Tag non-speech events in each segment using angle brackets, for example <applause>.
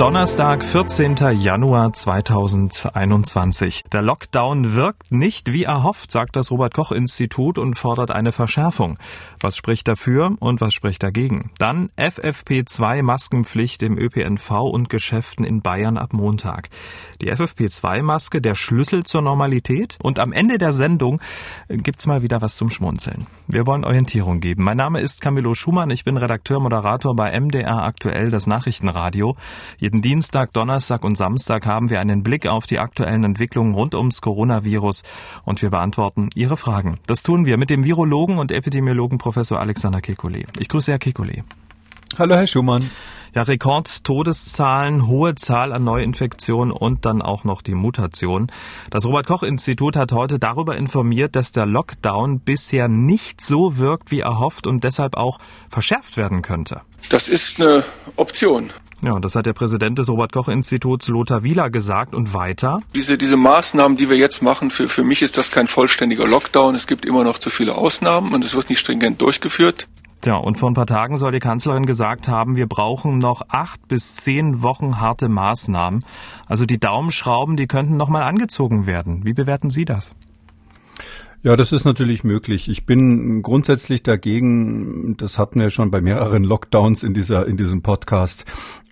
Donnerstag, 14. Januar 2021. Der Lockdown wirkt nicht wie erhofft, sagt das Robert Koch Institut und fordert eine Verschärfung. Was spricht dafür und was spricht dagegen? Dann FFP2 Maskenpflicht im ÖPNV und Geschäften in Bayern ab Montag. Die FFP2 Maske der Schlüssel zur Normalität und am Ende der Sendung gibt's mal wieder was zum Schmunzeln. Wir wollen Orientierung geben. Mein Name ist Camillo Schumann, ich bin Redakteur Moderator bei MDR aktuell das Nachrichtenradio. Jeden Dienstag, Donnerstag und Samstag haben wir einen Blick auf die aktuellen Entwicklungen rund ums Coronavirus und wir beantworten Ihre Fragen. Das tun wir mit dem Virologen und Epidemiologen Professor Alexander Kekulé. Ich grüße Herr Kekulé. Hallo, Herr Schumann. Ja, Rekord-Todeszahlen, hohe Zahl an Neuinfektionen und dann auch noch die Mutation. Das Robert-Koch-Institut hat heute darüber informiert, dass der Lockdown bisher nicht so wirkt wie erhofft und deshalb auch verschärft werden könnte. Das ist eine Option. Ja, das hat der Präsident des Robert-Koch-Instituts Lothar Wieler gesagt und weiter. Diese, diese Maßnahmen, die wir jetzt machen, für, für mich ist das kein vollständiger Lockdown. Es gibt immer noch zu viele Ausnahmen und es wird nicht stringent durchgeführt. Ja, und vor ein paar Tagen soll die Kanzlerin gesagt haben, wir brauchen noch acht bis zehn Wochen harte Maßnahmen. Also die Daumenschrauben, die könnten noch mal angezogen werden. Wie bewerten Sie das? Ja, das ist natürlich möglich. Ich bin grundsätzlich dagegen, das hatten wir schon bei mehreren Lockdowns in dieser, in diesem Podcast,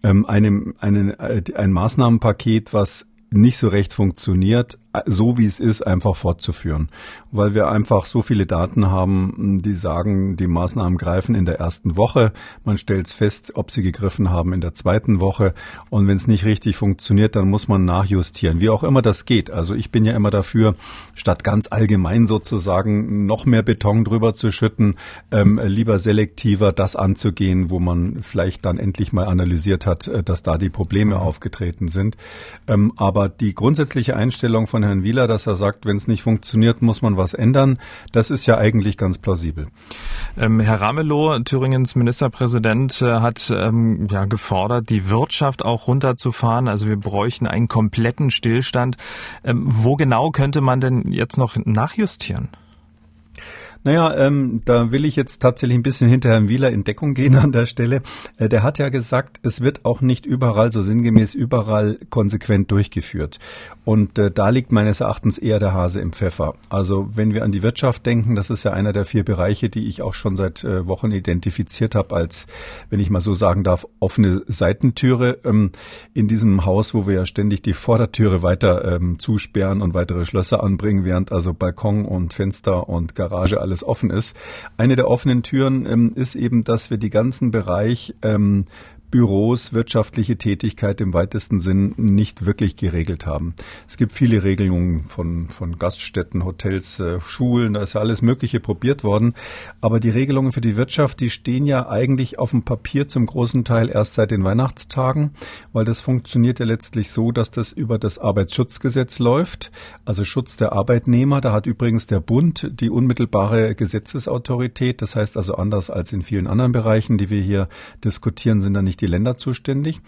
ähm, einem, einen, äh, ein Maßnahmenpaket, was nicht so recht funktioniert, so wie es ist, einfach fortzuführen. Weil wir einfach so viele Daten haben, die sagen, die Maßnahmen greifen in der ersten Woche. Man stellt fest, ob sie gegriffen haben in der zweiten Woche. Und wenn es nicht richtig funktioniert, dann muss man nachjustieren. Wie auch immer das geht. Also ich bin ja immer dafür, statt ganz allgemein sozusagen noch mehr Beton drüber zu schütten, ähm, lieber selektiver das anzugehen, wo man vielleicht dann endlich mal analysiert hat, äh, dass da die Probleme aufgetreten sind. Ähm, aber die grundsätzliche Einstellung von Herrn Wieler, dass er sagt, wenn es nicht funktioniert, muss man was ändern. Das ist ja eigentlich ganz plausibel. Ähm, Herr Ramelow, Thüringens Ministerpräsident, äh, hat ähm, ja, gefordert, die Wirtschaft auch runterzufahren. Also wir bräuchten einen kompletten Stillstand. Ähm, wo genau könnte man denn jetzt noch nachjustieren? Naja, ähm, da will ich jetzt tatsächlich ein bisschen hinter Herrn Wieler in Deckung gehen an der Stelle. Äh, der hat ja gesagt, es wird auch nicht überall, so sinngemäß überall konsequent durchgeführt. Und äh, da liegt meines Erachtens eher der Hase im Pfeffer. Also wenn wir an die Wirtschaft denken, das ist ja einer der vier Bereiche, die ich auch schon seit äh, Wochen identifiziert habe als, wenn ich mal so sagen darf, offene Seitentüre ähm, in diesem Haus, wo wir ja ständig die Vordertüre weiter ähm, zusperren und weitere Schlösser anbringen, während also Balkon und Fenster und Garage alles offen ist. Eine der offenen Türen ähm, ist eben, dass wir die ganzen Bereich ähm, Büros wirtschaftliche Tätigkeit im weitesten Sinn nicht wirklich geregelt haben. Es gibt viele Regelungen von, von Gaststätten, Hotels, äh, Schulen, da ist ja alles Mögliche probiert worden. Aber die Regelungen für die Wirtschaft, die stehen ja eigentlich auf dem Papier zum großen Teil erst seit den Weihnachtstagen, weil das funktioniert ja letztlich so, dass das über das Arbeitsschutzgesetz läuft, also Schutz der Arbeitnehmer. Da hat übrigens der Bund die unmittelbare Gesetzesautorität. Das heißt also anders als in vielen anderen Bereichen, die wir hier diskutieren, sind da nicht die Länder zuständig.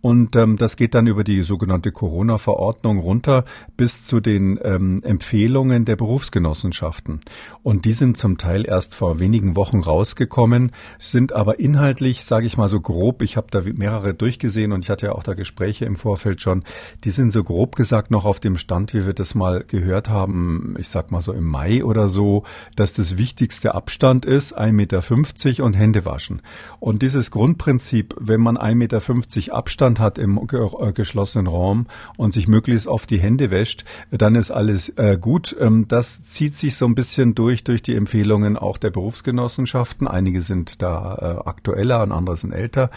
Und ähm, das geht dann über die sogenannte Corona-Verordnung runter bis zu den ähm, Empfehlungen der Berufsgenossenschaften. Und die sind zum Teil erst vor wenigen Wochen rausgekommen, sind aber inhaltlich, sage ich mal so grob, ich habe da mehrere durchgesehen und ich hatte ja auch da Gespräche im Vorfeld schon, die sind so grob gesagt noch auf dem Stand, wie wir das mal gehört haben, ich sag mal so im Mai oder so, dass das wichtigste Abstand ist, 1,50 Meter und Hände waschen. Und dieses Grundprinzip, wenn man 1,50 Meter Abstand hat im äh, geschlossenen Raum und sich möglichst oft die Hände wäscht, dann ist alles äh, gut. Ähm, das zieht sich so ein bisschen durch, durch die Empfehlungen auch der Berufsgenossenschaften. Einige sind da äh, aktueller und andere sind älter.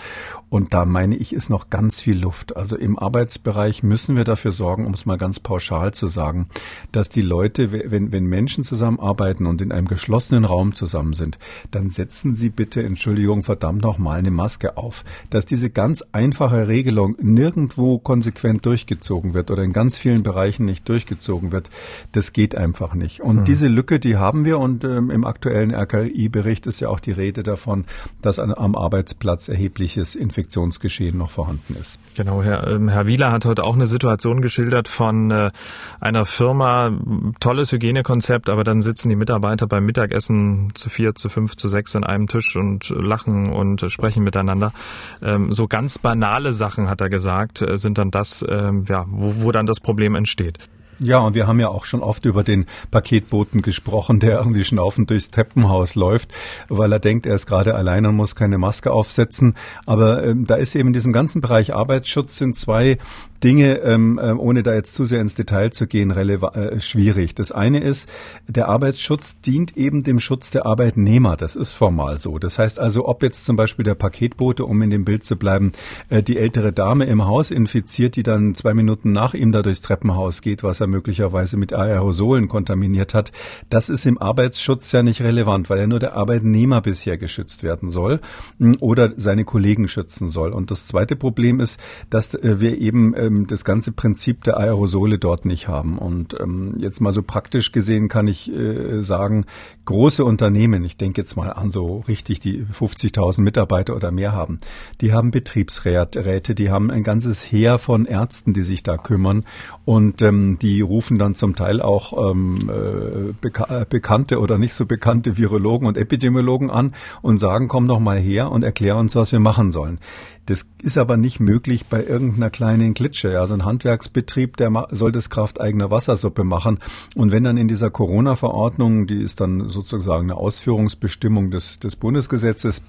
Und da meine ich, ist noch ganz viel Luft. Also im Arbeitsbereich müssen wir dafür sorgen, um es mal ganz pauschal zu sagen, dass die Leute, wenn, wenn Menschen zusammenarbeiten und in einem geschlossenen Raum zusammen sind, dann setzen sie bitte, Entschuldigung, verdammt noch mal eine Maske auf dass diese ganz einfache Regelung nirgendwo konsequent durchgezogen wird oder in ganz vielen Bereichen nicht durchgezogen wird, das geht einfach nicht. Und mhm. diese Lücke, die haben wir und ähm, im aktuellen RKI-Bericht ist ja auch die Rede davon, dass an, am Arbeitsplatz erhebliches Infektionsgeschehen noch vorhanden ist. Genau, Herr, ähm, Herr Wieler hat heute auch eine Situation geschildert von äh, einer Firma, tolles Hygienekonzept, aber dann sitzen die Mitarbeiter beim Mittagessen zu vier, zu fünf, zu sechs an einem Tisch und lachen und sprechen miteinander. Ähm, so ganz banale Sachen, hat er gesagt, äh, sind dann das, ähm, ja, wo, wo dann das Problem entsteht. Ja, und wir haben ja auch schon oft über den Paketboten gesprochen, der irgendwie schnaufend durchs Treppenhaus läuft, weil er denkt, er ist gerade allein und muss keine Maske aufsetzen. Aber ähm, da ist eben in diesem ganzen Bereich Arbeitsschutz sind zwei Dinge, ähm, äh, ohne da jetzt zu sehr ins Detail zu gehen, äh, schwierig. Das eine ist, der Arbeitsschutz dient eben dem Schutz der Arbeitnehmer. Das ist formal so. Das heißt also, ob jetzt zum Beispiel der Paketbote, um in dem Bild zu bleiben, äh, die ältere Dame im Haus infiziert, die dann zwei Minuten nach ihm da durchs Treppenhaus geht, was er möglicherweise mit Aerosolen kontaminiert hat, das ist im Arbeitsschutz ja nicht relevant, weil ja nur der Arbeitnehmer bisher geschützt werden soll hm, oder seine Kollegen schützen soll. Und das zweite Problem ist, dass äh, wir eben äh, ähm, das ganze Prinzip der Aerosole dort nicht haben. Und ähm, jetzt mal so praktisch gesehen kann ich äh, sagen, große Unternehmen, ich denke jetzt mal an so richtig die 50.000 Mitarbeiter oder mehr haben, die haben Betriebsräte, die haben ein ganzes Heer von Ärzten, die sich da kümmern und ähm, die rufen dann zum Teil auch ähm, äh, beka bekannte oder nicht so bekannte Virologen und Epidemiologen an und sagen, komm doch mal her und erklär uns, was wir machen sollen. Das ist aber nicht möglich bei irgendeiner kleinen Klitsche. Also ein Handwerksbetrieb, der soll das Kraft eigener Wassersuppe machen. Und wenn dann in dieser Corona-Verordnung, die ist dann sozusagen eine Ausführungsbestimmung des, des Bundesgesetzes,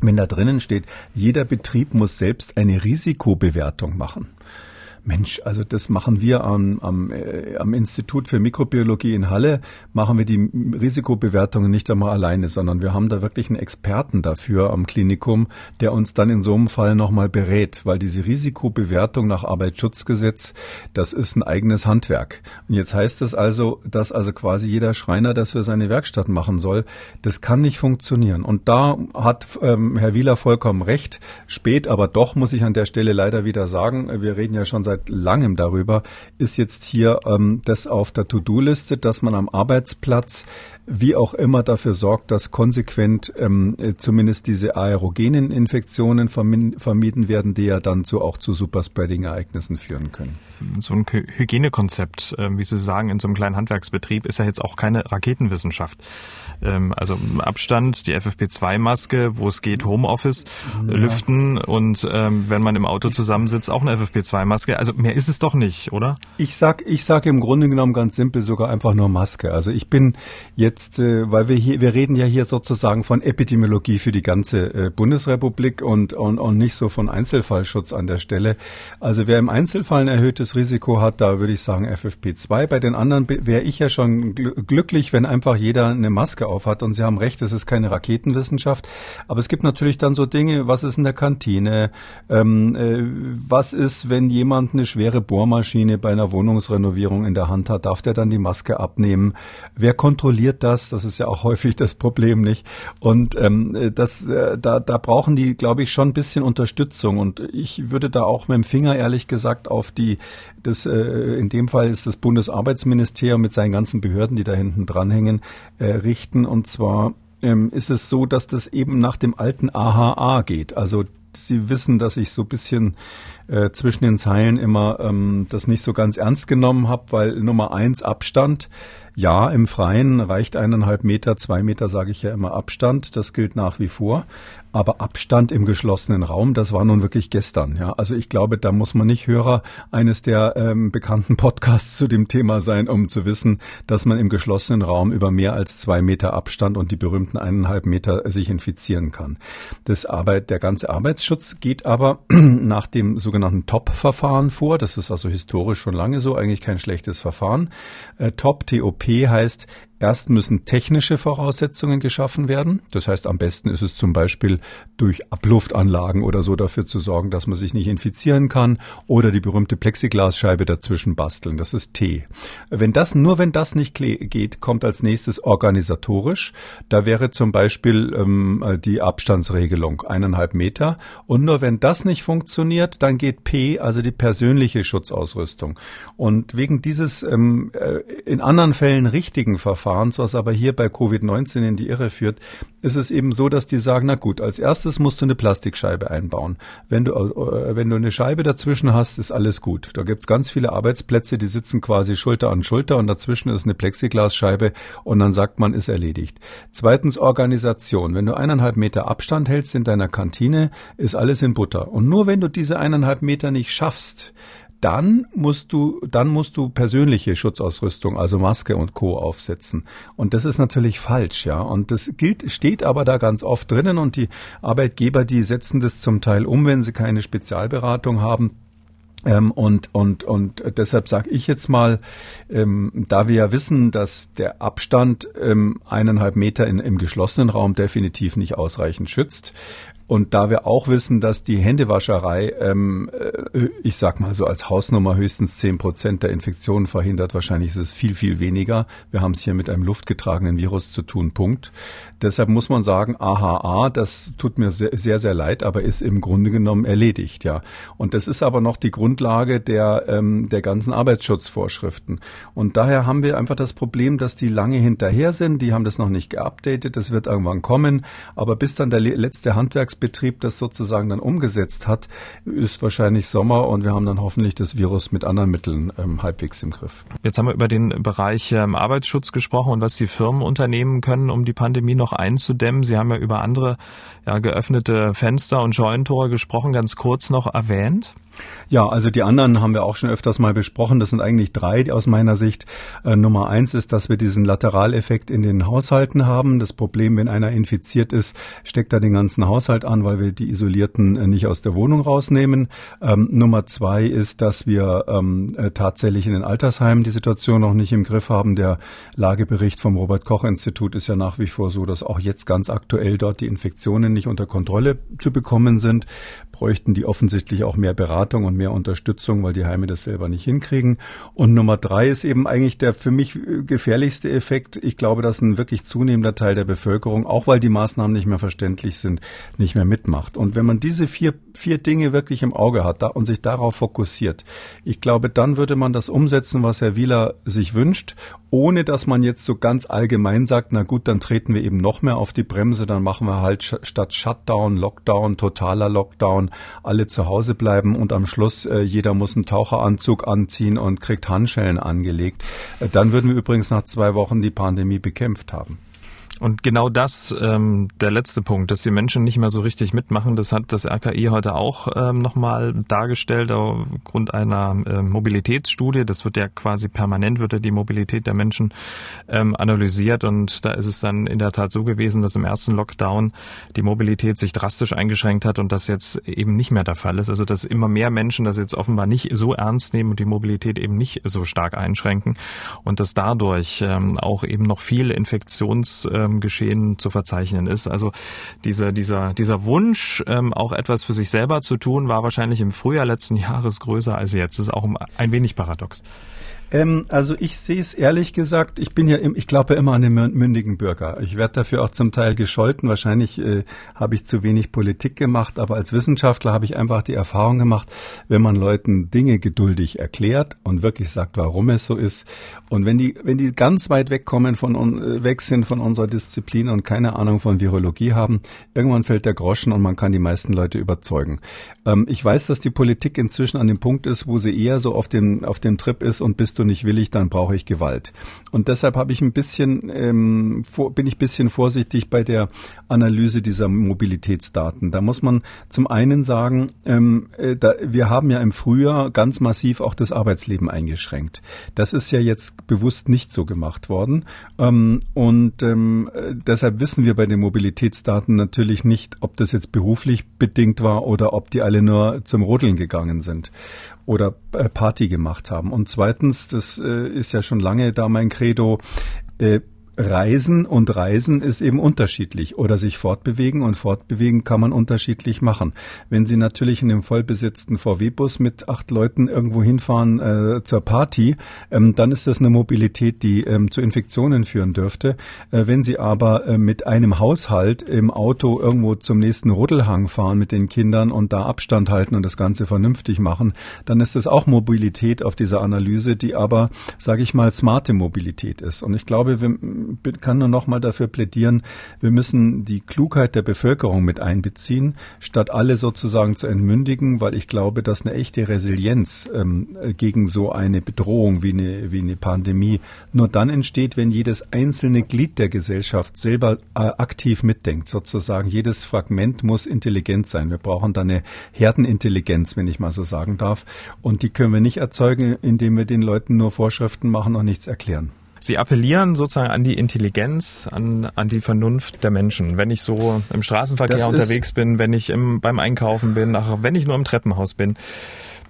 wenn da drinnen steht, jeder Betrieb muss selbst eine Risikobewertung machen. Mensch, also das machen wir am, am, äh, am Institut für Mikrobiologie in Halle, machen wir die Risikobewertungen nicht einmal alleine, sondern wir haben da wirklich einen Experten dafür am Klinikum, der uns dann in so einem Fall nochmal berät, weil diese Risikobewertung nach Arbeitsschutzgesetz, das ist ein eigenes Handwerk. Und jetzt heißt es also, dass also quasi jeder Schreiner das für seine Werkstatt machen soll. Das kann nicht funktionieren. Und da hat ähm, Herr Wieler vollkommen recht. Spät, aber doch muss ich an der Stelle leider wieder sagen, wir reden ja schon seit seit langem darüber, ist jetzt hier ähm, das auf der To-Do-Liste, dass man am Arbeitsplatz wie auch immer dafür sorgt, dass konsequent ähm, zumindest diese aerogenen Infektionen vermieden werden, die ja dann so auch zu Superspreading-Ereignissen führen können. So ein Hygienekonzept, äh, wie Sie sagen, in so einem kleinen Handwerksbetrieb ist ja jetzt auch keine Raketenwissenschaft. Ähm, also Abstand, die FFP2-Maske, wo es geht, Homeoffice, ja. lüften und ähm, wenn man im Auto zusammensitzt, auch eine FFP2-Maske. Also mehr ist es doch nicht, oder? Ich sag, ich sag im Grunde genommen ganz simpel sogar einfach nur Maske. Also ich bin jetzt, äh, weil wir hier, wir reden ja hier sozusagen von Epidemiologie für die ganze äh, Bundesrepublik und, und, und nicht so von Einzelfallschutz an der Stelle. Also wer im Einzelfall ein erhöhtes Risiko hat, da würde ich sagen FFP2. Bei den anderen wäre ich ja schon glücklich, wenn einfach jeder eine Maske aufhat. Und Sie haben recht, es ist keine Raketenwissenschaft. Aber es gibt natürlich dann so Dinge, was ist in der Kantine? Ähm, äh, was ist, wenn jemand eine schwere Bohrmaschine bei einer Wohnungsrenovierung in der Hand hat? Darf der dann die Maske abnehmen? Wer kontrolliert das? Das ist ja auch häufig das Problem, nicht? Und ähm, das, äh, da, da brauchen die, glaube ich, schon ein bisschen Unterstützung. Und ich würde da auch mit dem Finger ehrlich gesagt auf die, das, äh, in dem Fall ist das Bundesarbeitsministerium mit seinen ganzen Behörden, die da hinten dranhängen, äh, richten. Und zwar ähm, ist es so, dass das eben nach dem alten AHA geht. Also Sie wissen, dass ich so ein bisschen äh, zwischen den Zeilen immer ähm, das nicht so ganz ernst genommen habe, weil Nummer eins Abstand. Ja, im Freien reicht eineinhalb Meter, zwei Meter sage ich ja immer Abstand. Das gilt nach wie vor. Aber Abstand im geschlossenen Raum, das war nun wirklich gestern. Ja, also ich glaube, da muss man nicht Hörer eines der ähm, bekannten Podcasts zu dem Thema sein, um zu wissen, dass man im geschlossenen Raum über mehr als zwei Meter Abstand und die berühmten eineinhalb Meter sich infizieren kann. Das Arbeit, der ganze Arbeitsschutz geht aber <clears throat> nach dem sogenannten TOP-Verfahren vor. Das ist also historisch schon lange so, eigentlich kein schlechtes Verfahren. Äh, TOP, TOP heißt Erst müssen technische Voraussetzungen geschaffen werden. Das heißt, am besten ist es zum Beispiel durch Abluftanlagen oder so dafür zu sorgen, dass man sich nicht infizieren kann oder die berühmte Plexiglasscheibe dazwischen basteln. Das ist T. Wenn das, nur wenn das nicht geht, kommt als nächstes organisatorisch. Da wäre zum Beispiel ähm, die Abstandsregelung eineinhalb Meter. Und nur wenn das nicht funktioniert, dann geht P, also die persönliche Schutzausrüstung. Und wegen dieses ähm, äh, in anderen Fällen richtigen Verfahrens Verfahrens, was aber hier bei Covid-19 in die Irre führt, ist es eben so, dass die sagen, na gut, als erstes musst du eine Plastikscheibe einbauen. Wenn du, äh, wenn du eine Scheibe dazwischen hast, ist alles gut. Da gibt's ganz viele Arbeitsplätze, die sitzen quasi Schulter an Schulter und dazwischen ist eine Plexiglasscheibe und dann sagt man, ist erledigt. Zweitens Organisation. Wenn du eineinhalb Meter Abstand hältst in deiner Kantine, ist alles in Butter. Und nur wenn du diese eineinhalb Meter nicht schaffst, dann musst du, dann musst du persönliche Schutzausrüstung, also Maske und Co. aufsetzen. Und das ist natürlich falsch, ja. Und das gilt, steht aber da ganz oft drinnen und die Arbeitgeber, die setzen das zum Teil um, wenn sie keine Spezialberatung haben. Ähm, und, und, und deshalb sage ich jetzt mal, ähm, da wir ja wissen, dass der Abstand ähm, eineinhalb Meter in, im geschlossenen Raum definitiv nicht ausreichend schützt, und da wir auch wissen, dass die Händewascherei, ähm, äh, ich sag mal so als Hausnummer höchstens zehn Prozent der Infektionen verhindert, wahrscheinlich ist es viel, viel weniger. Wir haben es hier mit einem luftgetragenen Virus zu tun, Punkt. Deshalb muss man sagen, AHA, das tut mir sehr, sehr, sehr leid, aber ist im Grunde genommen erledigt, ja. Und das ist aber noch die Grundlage der, ähm, der ganzen Arbeitsschutzvorschriften. Und daher haben wir einfach das Problem, dass die lange hinterher sind, die haben das noch nicht geupdatet, das wird irgendwann kommen, aber bis dann der letzte Handwerks Betrieb das sozusagen dann umgesetzt hat, ist wahrscheinlich Sommer und wir haben dann hoffentlich das Virus mit anderen Mitteln ähm, halbwegs im Griff. Jetzt haben wir über den Bereich ähm, Arbeitsschutz gesprochen und was die Firmen unternehmen können, um die Pandemie noch einzudämmen. Sie haben ja über andere ja, geöffnete Fenster und Scheunentore gesprochen, ganz kurz noch erwähnt. Ja, also die anderen haben wir auch schon öfters mal besprochen. Das sind eigentlich drei aus meiner Sicht. Äh, Nummer eins ist, dass wir diesen Lateraleffekt in den Haushalten haben. Das Problem, wenn einer infiziert ist, steckt er den ganzen Haushalt an, weil wir die Isolierten äh, nicht aus der Wohnung rausnehmen. Ähm, Nummer zwei ist, dass wir ähm, äh, tatsächlich in den Altersheimen die Situation noch nicht im Griff haben. Der Lagebericht vom Robert Koch Institut ist ja nach wie vor so, dass auch jetzt ganz aktuell dort die Infektionen nicht unter Kontrolle zu bekommen sind. Bräuchten die offensichtlich auch mehr Beratung und mehr Unterstützung, weil die Heime das selber nicht hinkriegen. Und Nummer drei ist eben eigentlich der für mich gefährlichste Effekt. Ich glaube, dass ein wirklich zunehmender Teil der Bevölkerung, auch weil die Maßnahmen nicht mehr verständlich sind, nicht mehr mitmacht. Und wenn man diese vier, vier Dinge wirklich im Auge hat und sich darauf fokussiert, ich glaube, dann würde man das umsetzen, was Herr Wieler sich wünscht, ohne dass man jetzt so ganz allgemein sagt, na gut, dann treten wir eben noch mehr auf die Bremse, dann machen wir halt statt Shutdown, Lockdown, totaler Lockdown, alle zu Hause bleiben und und am Schluss äh, jeder muss einen Taucheranzug anziehen und kriegt Handschellen angelegt. Äh, dann würden wir übrigens nach zwei Wochen die Pandemie bekämpft haben. Und genau das, ähm, der letzte Punkt, dass die Menschen nicht mehr so richtig mitmachen, das hat das RKI heute auch ähm, nochmal dargestellt aufgrund einer äh, Mobilitätsstudie. Das wird ja quasi permanent, wird ja die Mobilität der Menschen ähm, analysiert und da ist es dann in der Tat so gewesen, dass im ersten Lockdown die Mobilität sich drastisch eingeschränkt hat und das jetzt eben nicht mehr der Fall ist. Also dass immer mehr Menschen das jetzt offenbar nicht so ernst nehmen und die Mobilität eben nicht so stark einschränken und dass dadurch ähm, auch eben noch viele Infektions äh, ähm, Geschehen zu verzeichnen ist. Also dieser, dieser, dieser Wunsch, ähm, auch etwas für sich selber zu tun, war wahrscheinlich im Frühjahr letzten Jahres größer als jetzt. Das ist auch ein wenig paradox. Ähm, also ich sehe es ehrlich gesagt, ich bin ja, im, ich glaube ja immer an den mündigen Bürger. Ich werde dafür auch zum Teil gescholten. Wahrscheinlich äh, habe ich zu wenig Politik gemacht, aber als Wissenschaftler habe ich einfach die Erfahrung gemacht, wenn man Leuten Dinge geduldig erklärt und wirklich sagt, warum es so ist, und wenn die, wenn die ganz weit wegkommen von äh, weg sind von unserer Disziplin und keine Ahnung von Virologie haben, irgendwann fällt der Groschen und man kann die meisten Leute überzeugen. Ähm, ich weiß, dass die Politik inzwischen an dem Punkt ist, wo sie eher so auf dem auf dem Trip ist und bis du nicht willig, dann brauche ich Gewalt. Und deshalb habe ich ein bisschen, ähm, vor, bin ich ein bisschen vorsichtig bei der Analyse dieser Mobilitätsdaten. Da muss man zum einen sagen, ähm, äh, da, wir haben ja im Frühjahr ganz massiv auch das Arbeitsleben eingeschränkt. Das ist ja jetzt bewusst nicht so gemacht worden. Ähm, und ähm, äh, deshalb wissen wir bei den Mobilitätsdaten natürlich nicht, ob das jetzt beruflich bedingt war oder ob die alle nur zum Rodeln gegangen sind oder äh, Party gemacht haben. Und zweitens, das äh, ist ja schon lange da mein Credo, äh, Reisen und Reisen ist eben unterschiedlich oder sich fortbewegen und fortbewegen kann man unterschiedlich machen. Wenn Sie natürlich in dem vollbesetzten VW-Bus mit acht Leuten irgendwo hinfahren äh, zur Party, ähm, dann ist das eine Mobilität, die ähm, zu Infektionen führen dürfte. Äh, wenn Sie aber äh, mit einem Haushalt im Auto irgendwo zum nächsten Ruddelhang fahren mit den Kindern und da Abstand halten und das Ganze vernünftig machen, dann ist das auch Mobilität auf dieser Analyse, die aber, sage ich mal, smarte Mobilität ist. Und ich glaube, wir kann nur noch mal dafür plädieren, wir müssen die Klugheit der Bevölkerung mit einbeziehen, statt alle sozusagen zu entmündigen, weil ich glaube, dass eine echte Resilienz ähm, gegen so eine Bedrohung wie eine, wie eine Pandemie nur dann entsteht, wenn jedes einzelne Glied der Gesellschaft selber äh, aktiv mitdenkt. Sozusagen jedes Fragment muss intelligent sein. Wir brauchen da eine Herdenintelligenz, wenn ich mal so sagen darf. Und die können wir nicht erzeugen, indem wir den Leuten nur Vorschriften machen und nichts erklären. Sie appellieren sozusagen an die Intelligenz, an, an die Vernunft der Menschen. Wenn ich so im Straßenverkehr das unterwegs bin, wenn ich im, beim Einkaufen bin, auch wenn ich nur im Treppenhaus bin,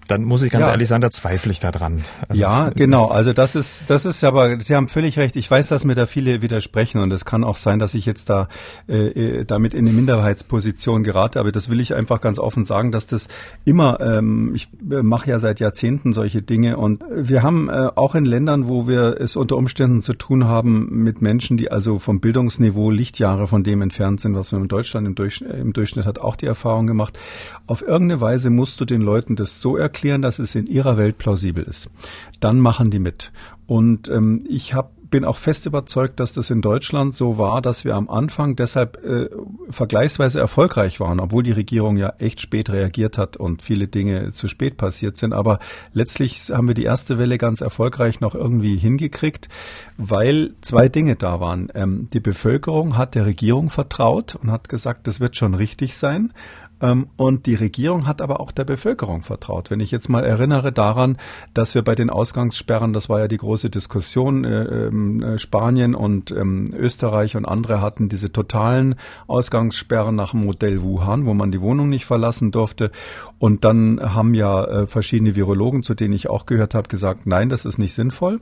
dann muss ich ganz ja. ehrlich sagen, da zweifle ich daran. Also ja, <laughs> genau. Also das ist, das ist aber, Sie haben völlig recht. Ich weiß, dass mir da viele widersprechen und es kann auch sein, dass ich jetzt da äh, äh, damit in eine Minderheitsposition gerate. Aber das will ich einfach ganz offen sagen, dass das immer, ähm, ich äh, mache ja seit Jahrzehnten solche Dinge und wir haben äh, auch in Ländern, wo wir es unter Umständen zu tun haben mit Menschen, die also vom Bildungsniveau Lichtjahre von dem entfernt sind, was man in Deutschland im, Durch, im Durchschnitt hat, auch die Erfahrung gemacht. Auf irgendeine Weise musst du den Leuten das so erklären, erklären, dass es in ihrer Welt plausibel ist. Dann machen die mit. Und ähm, ich habe bin auch fest überzeugt, dass das in Deutschland so war, dass wir am Anfang deshalb äh, vergleichsweise erfolgreich waren, obwohl die Regierung ja echt spät reagiert hat und viele Dinge zu spät passiert sind. Aber letztlich haben wir die erste Welle ganz erfolgreich noch irgendwie hingekriegt, weil zwei Dinge da waren. Ähm, die Bevölkerung hat der Regierung vertraut und hat gesagt, das wird schon richtig sein. Ähm, und die Regierung hat aber auch der Bevölkerung vertraut. Wenn ich jetzt mal erinnere daran, dass wir bei den Ausgangssperren, das war ja die große Diskussion, äh, ähm, äh, Spanien und ähm, Österreich und andere hatten diese totalen Ausgangssperren nach dem Modell Wuhan, wo man die Wohnung nicht verlassen durfte. Und dann haben ja äh, verschiedene Virologen, zu denen ich auch gehört habe, gesagt, nein, das ist nicht sinnvoll.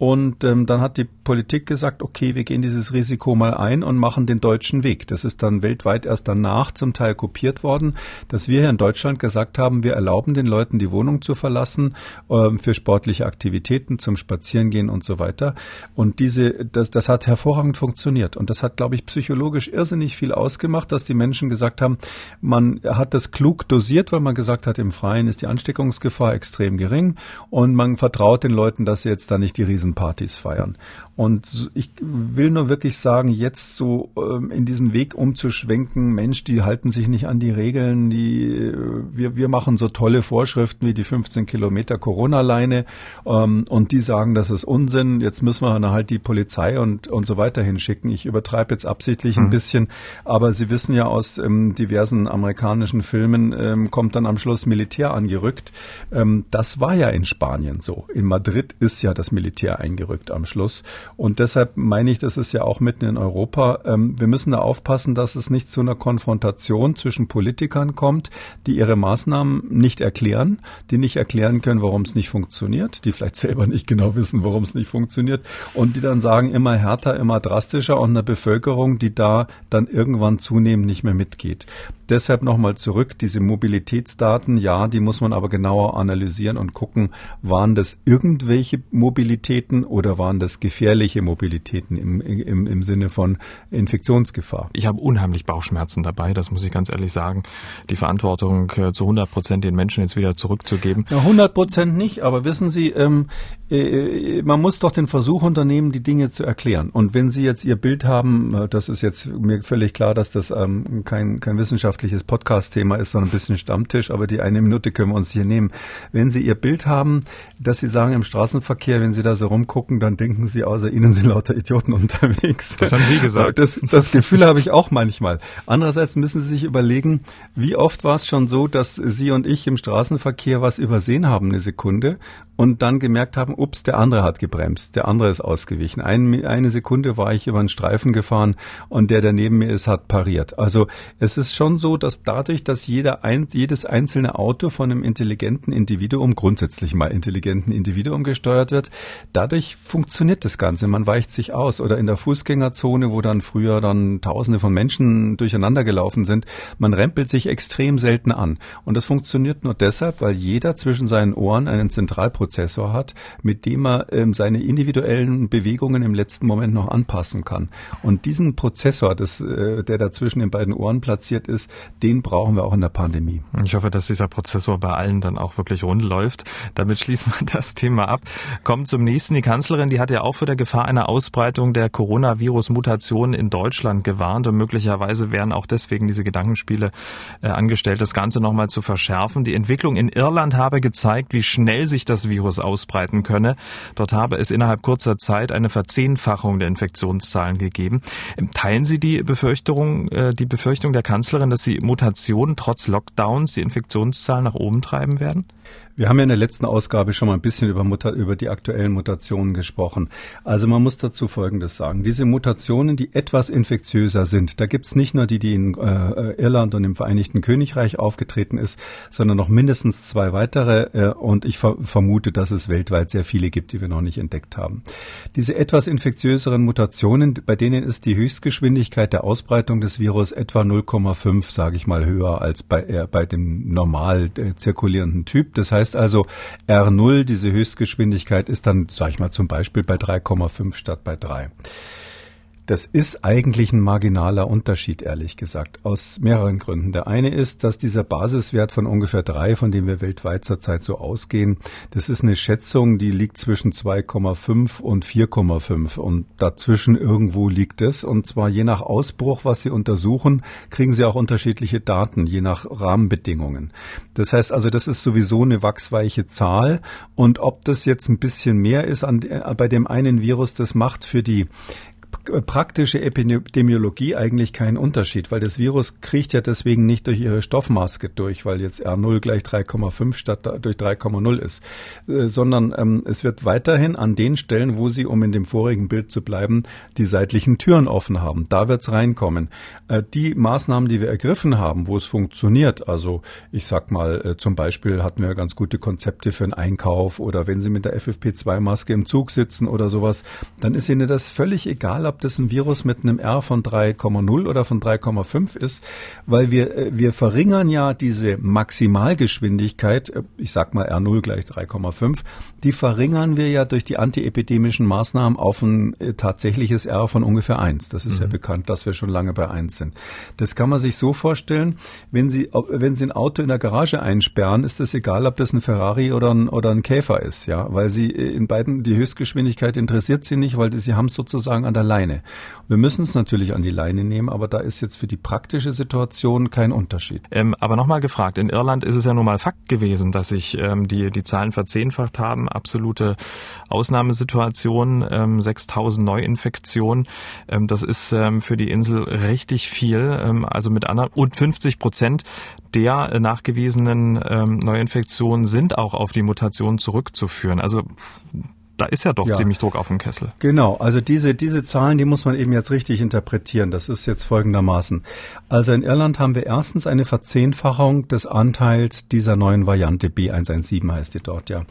Und ähm, dann hat die Politik gesagt, okay, wir gehen dieses Risiko mal ein und machen den deutschen Weg. Das ist dann weltweit erst danach zum Teil kopiert worden, dass wir hier in Deutschland gesagt haben, wir erlauben den Leuten die Wohnung zu verlassen ähm, für sportliche Aktivitäten, zum Spazierengehen und so weiter. Und diese, das, das hat hervorragend funktioniert. Und das hat, glaube ich, psychologisch irrsinnig viel ausgemacht, dass die Menschen gesagt haben, man hat das klug dosiert, weil man gesagt hat, im Freien ist die Ansteckungsgefahr extrem gering und man vertraut den Leuten, dass sie jetzt da nicht die Riesen Partys feiern. Und ich will nur wirklich sagen, jetzt so ähm, in diesen Weg umzuschwenken, Mensch, die halten sich nicht an die Regeln, die äh, wir, wir machen so tolle Vorschriften wie die 15 Kilometer Corona-Leine ähm, und die sagen, das ist Unsinn, jetzt müssen wir dann halt die Polizei und, und so weiter hinschicken. Ich übertreibe jetzt absichtlich mhm. ein bisschen, aber Sie wissen ja aus ähm, diversen amerikanischen Filmen ähm, kommt dann am Schluss Militär angerückt. Ähm, das war ja in Spanien so. In Madrid ist ja das Militär eingerückt am Schluss. Und deshalb meine ich, das ist ja auch mitten in Europa. Ähm, wir müssen da aufpassen, dass es nicht zu einer Konfrontation zwischen Politikern kommt, die ihre Maßnahmen nicht erklären, die nicht erklären können, warum es nicht funktioniert, die vielleicht selber nicht genau wissen, warum es nicht funktioniert und die dann sagen, immer härter, immer drastischer und eine Bevölkerung, die da dann irgendwann zunehmend nicht mehr mitgeht. Deshalb nochmal zurück, diese Mobilitätsdaten, ja, die muss man aber genauer analysieren und gucken, waren das irgendwelche Mobilitäten oder waren das gefährliche Mobilitäten im, im, im Sinne von Infektionsgefahr? Ich habe unheimlich Bauchschmerzen dabei, das muss ich ganz ehrlich sagen, die Verantwortung äh, zu 100 Prozent den Menschen jetzt wieder zurückzugeben. Ja, 100 Prozent nicht, aber wissen Sie, ähm, äh, man muss doch den Versuch unternehmen, die Dinge zu erklären. Und wenn Sie jetzt Ihr Bild haben, äh, das ist jetzt mir völlig klar, dass das ähm, kein, kein Wissenschaft wissenschaftliches Podcast-Thema ist, sondern ein bisschen Stammtisch, aber die eine Minute können wir uns hier nehmen. Wenn Sie Ihr Bild haben, dass Sie sagen, im Straßenverkehr, wenn Sie da so rumgucken, dann denken Sie, außer Ihnen sind lauter Idioten <laughs> unterwegs. Das haben Sie gesagt. Das, das Gefühl habe ich auch manchmal. Andererseits müssen Sie sich überlegen, wie oft war es schon so, dass Sie und ich im Straßenverkehr was übersehen haben, eine Sekunde, und dann gemerkt haben, ups, der andere hat gebremst, der andere ist ausgewichen. Ein, eine Sekunde war ich über einen Streifen gefahren und der, der neben mir ist, hat pariert. Also es ist schon so, dass dadurch, dass jeder ein, jedes einzelne Auto von einem intelligenten Individuum, grundsätzlich mal intelligenten Individuum gesteuert wird, dadurch funktioniert das Ganze. Man weicht sich aus oder in der Fußgängerzone, wo dann früher dann Tausende von Menschen durcheinander gelaufen sind, man rempelt sich extrem selten an. Und das funktioniert nur deshalb, weil jeder zwischen seinen Ohren einen Zentralprozessor hat, mit dem er ähm, seine individuellen Bewegungen im letzten Moment noch anpassen kann. Und diesen Prozessor, das, äh, der da zwischen den beiden Ohren platziert ist, den brauchen wir auch in der Pandemie. Ich hoffe, dass dieser Prozessor bei allen dann auch wirklich rund läuft. Damit schließen wir das Thema ab. Kommt zum nächsten. Die Kanzlerin, die hat ja auch für der Gefahr einer Ausbreitung der Coronavirus-Mutation in Deutschland gewarnt und möglicherweise wären auch deswegen diese Gedankenspiele äh, angestellt, das Ganze nochmal zu verschärfen. Die Entwicklung in Irland habe gezeigt, wie schnell sich das Virus ausbreiten könne. Dort habe es innerhalb kurzer Zeit eine Verzehnfachung der Infektionszahlen gegeben. Ähm, teilen Sie die Befürchtung, äh, die Befürchtung der Kanzlerin, dass die Mutationen trotz Lockdowns die Infektionszahlen nach oben treiben werden? Wir haben ja in der letzten Ausgabe schon mal ein bisschen über, Muta über die aktuellen Mutationen gesprochen. Also man muss dazu Folgendes sagen. Diese Mutationen, die etwas infektiöser sind, da gibt's nicht nur die, die in äh, Irland und im Vereinigten Königreich aufgetreten ist, sondern noch mindestens zwei weitere. Äh, und ich ver vermute, dass es weltweit sehr viele gibt, die wir noch nicht entdeckt haben. Diese etwas infektiöseren Mutationen, bei denen ist die Höchstgeschwindigkeit der Ausbreitung des Virus etwa 0,5, sage ich mal, höher als bei, äh, bei dem normal äh, zirkulierenden Typ. Das heißt also, R0, diese Höchstgeschwindigkeit, ist dann, sag ich mal, zum Beispiel bei 3,5 statt bei 3. Das ist eigentlich ein marginaler Unterschied, ehrlich gesagt, aus mehreren Gründen. Der eine ist, dass dieser Basiswert von ungefähr drei, von dem wir weltweit zurzeit so ausgehen, das ist eine Schätzung, die liegt zwischen 2,5 und 4,5 und dazwischen irgendwo liegt es. Und zwar je nach Ausbruch, was Sie untersuchen, kriegen Sie auch unterschiedliche Daten, je nach Rahmenbedingungen. Das heißt also, das ist sowieso eine wachsweiche Zahl und ob das jetzt ein bisschen mehr ist an, bei dem einen Virus, das macht für die praktische Epidemiologie eigentlich keinen Unterschied, weil das Virus kriecht ja deswegen nicht durch ihre Stoffmaske durch, weil jetzt R0 gleich 3,5 statt durch 3,0 ist, äh, sondern ähm, es wird weiterhin an den Stellen, wo sie, um in dem vorigen Bild zu bleiben, die seitlichen Türen offen haben. Da wird's reinkommen. Äh, die Maßnahmen, die wir ergriffen haben, wo es funktioniert, also ich sag mal, äh, zum Beispiel hatten wir ganz gute Konzepte für einen Einkauf oder wenn Sie mit der FFP2-Maske im Zug sitzen oder sowas, dann ist Ihnen das völlig egal, ob das ein Virus mit einem R von 3,0 oder von 3,5 ist, weil wir, äh, wir verringern ja diese Maximalgeschwindigkeit, äh, ich sag mal R0 gleich 3,5, die verringern wir ja durch die antiepidemischen Maßnahmen auf ein äh, tatsächliches R von ungefähr 1. Das ist mhm. ja bekannt, dass wir schon lange bei 1 sind. Das kann man sich so vorstellen, wenn Sie, wenn Sie ein Auto in der Garage einsperren, ist es egal, ob das ein Ferrari oder ein, oder ein Käfer ist, ja, weil Sie in beiden die Höchstgeschwindigkeit interessiert Sie nicht, weil Sie haben es sozusagen an der Leine Leine. Wir müssen es natürlich an die Leine nehmen, aber da ist jetzt für die praktische Situation kein Unterschied. Ähm, aber nochmal gefragt, in Irland ist es ja nun mal Fakt gewesen, dass sich ähm, die, die Zahlen verzehnfacht haben. Absolute Ausnahmesituation, ähm, 6000 Neuinfektionen. Ähm, das ist ähm, für die Insel richtig viel. Ähm, also mit anderen und 50 Prozent der nachgewiesenen ähm, Neuinfektionen sind auch auf die Mutation zurückzuführen. Also da ist ja doch ja. ziemlich Druck auf dem Kessel. Genau, also diese, diese Zahlen, die muss man eben jetzt richtig interpretieren. Das ist jetzt folgendermaßen. Also in Irland haben wir erstens eine Verzehnfachung des Anteils dieser neuen Variante B117 heißt die dort, ja.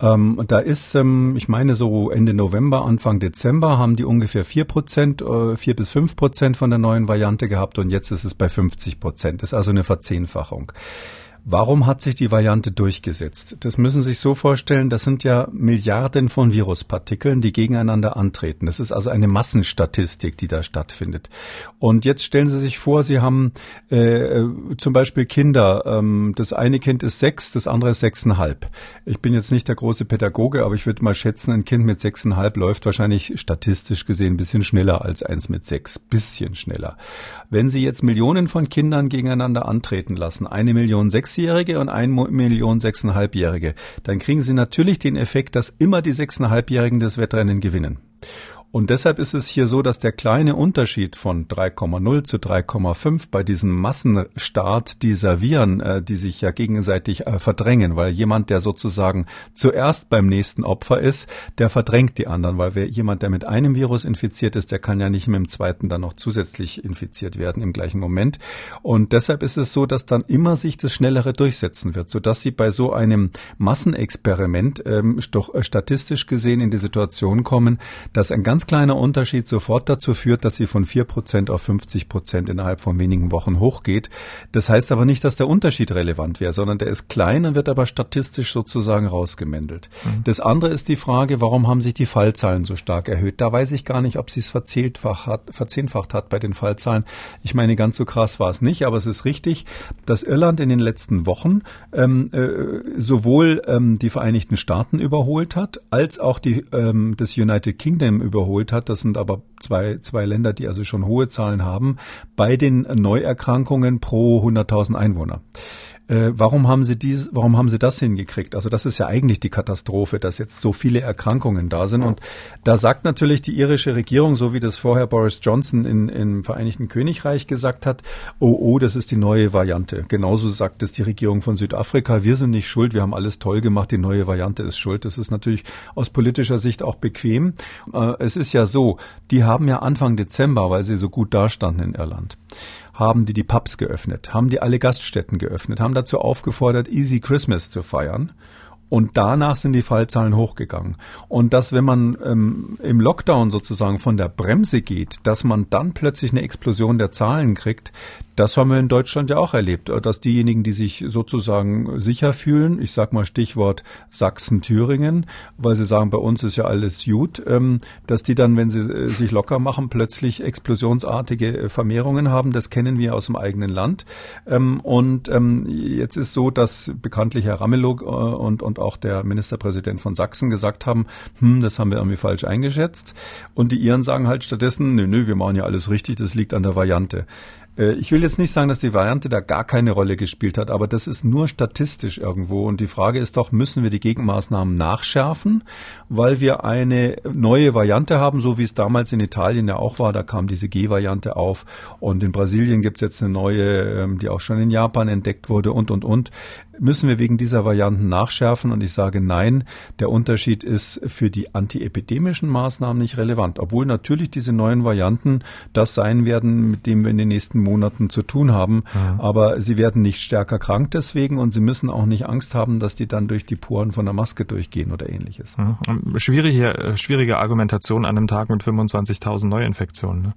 Ähm, da ist, ähm, ich meine so Ende November, Anfang Dezember haben die ungefähr vier Prozent, äh, vier bis fünf Prozent von der neuen Variante gehabt und jetzt ist es bei 50 Prozent. Das ist also eine Verzehnfachung. Warum hat sich die Variante durchgesetzt? Das müssen Sie sich so vorstellen, das sind ja Milliarden von Viruspartikeln, die gegeneinander antreten. Das ist also eine Massenstatistik, die da stattfindet. Und jetzt stellen Sie sich vor, Sie haben äh, zum Beispiel Kinder. Ähm, das eine Kind ist sechs, das andere ist sechseinhalb. Ich bin jetzt nicht der große Pädagoge, aber ich würde mal schätzen, ein Kind mit sechseinhalb läuft wahrscheinlich statistisch gesehen ein bisschen schneller als eins mit sechs. Bisschen schneller. Wenn Sie jetzt Millionen von Kindern gegeneinander antreten lassen, eine Million sechs Sechsjährige und ein Million Sechseinhalbjährige, dann kriegen Sie natürlich den Effekt, dass immer die Sechseinhalbjährigen das Wettrennen gewinnen. Und deshalb ist es hier so, dass der kleine Unterschied von 3,0 zu 3,5 bei diesem Massenstart dieser Viren, äh, die sich ja gegenseitig äh, verdrängen, weil jemand, der sozusagen zuerst beim nächsten Opfer ist, der verdrängt die anderen, weil wer, jemand, der mit einem Virus infiziert ist, der kann ja nicht mit dem zweiten dann noch zusätzlich infiziert werden im gleichen Moment. Und deshalb ist es so, dass dann immer sich das Schnellere durchsetzen wird, sodass sie bei so einem Massenexperiment ähm, doch äh, statistisch gesehen in die Situation kommen, dass ein ganz kleiner Unterschied sofort dazu führt, dass sie von vier Prozent auf 50 Prozent innerhalb von wenigen Wochen hochgeht. Das heißt aber nicht, dass der Unterschied relevant wäre, sondern der ist klein und wird aber statistisch sozusagen rausgemändelt. Mhm. Das andere ist die Frage, warum haben sich die Fallzahlen so stark erhöht? Da weiß ich gar nicht, ob sie es verzehnfacht hat, verzehnfacht hat bei den Fallzahlen. Ich meine, ganz so krass war es nicht, aber es ist richtig, dass Irland in den letzten Wochen ähm, äh, sowohl ähm, die Vereinigten Staaten überholt hat, als auch die, ähm, das United Kingdom überholt hat. Das sind aber zwei, zwei Länder, die also schon hohe Zahlen haben, bei den Neuerkrankungen pro 100.000 Einwohner. Äh, warum haben Sie dies, warum haben Sie das hingekriegt? Also das ist ja eigentlich die Katastrophe, dass jetzt so viele Erkrankungen da sind. Und da sagt natürlich die irische Regierung, so wie das vorher Boris Johnson in, im Vereinigten Königreich gesagt hat, oh, oh, das ist die neue Variante. Genauso sagt es die Regierung von Südafrika, wir sind nicht schuld, wir haben alles toll gemacht, die neue Variante ist schuld. Das ist natürlich aus politischer Sicht auch bequem. Äh, es ist ja so, die haben ja Anfang Dezember, weil sie so gut dastanden in Irland, haben die die Pubs geöffnet, haben die alle Gaststätten geöffnet, haben dazu aufgefordert, Easy Christmas zu feiern. Und danach sind die Fallzahlen hochgegangen. Und dass, wenn man ähm, im Lockdown sozusagen von der Bremse geht, dass man dann plötzlich eine Explosion der Zahlen kriegt, das haben wir in Deutschland ja auch erlebt, dass diejenigen, die sich sozusagen sicher fühlen, ich sag mal Stichwort Sachsen-Thüringen, weil sie sagen, bei uns ist ja alles gut, ähm, dass die dann, wenn sie äh, sich locker machen, plötzlich explosionsartige äh, Vermehrungen haben. Das kennen wir aus dem eigenen Land. Ähm, und ähm, jetzt ist so, dass bekanntlich Herr Ramelow äh, und, und auch der Ministerpräsident von Sachsen gesagt haben, hm, das haben wir irgendwie falsch eingeschätzt. Und die Iren sagen halt stattdessen, nö, nö, wir machen ja alles richtig, das liegt an der Variante. Äh, ich will jetzt nicht sagen, dass die Variante da gar keine Rolle gespielt hat, aber das ist nur statistisch irgendwo. Und die Frage ist doch, müssen wir die Gegenmaßnahmen nachschärfen, weil wir eine neue Variante haben, so wie es damals in Italien ja auch war. Da kam diese G-Variante auf. Und in Brasilien gibt es jetzt eine neue, ähm, die auch schon in Japan entdeckt wurde und, und, und müssen wir wegen dieser Varianten nachschärfen? Und ich sage nein, der Unterschied ist für die antiepidemischen Maßnahmen nicht relevant, obwohl natürlich diese neuen Varianten das sein werden, mit dem wir in den nächsten Monaten zu tun haben. Mhm. Aber sie werden nicht stärker krank deswegen und sie müssen auch nicht Angst haben, dass die dann durch die Poren von der Maske durchgehen oder ähnliches. Mhm. Schwierige, äh, schwierige Argumentation an einem Tag mit 25.000 Neuinfektionen. Ne?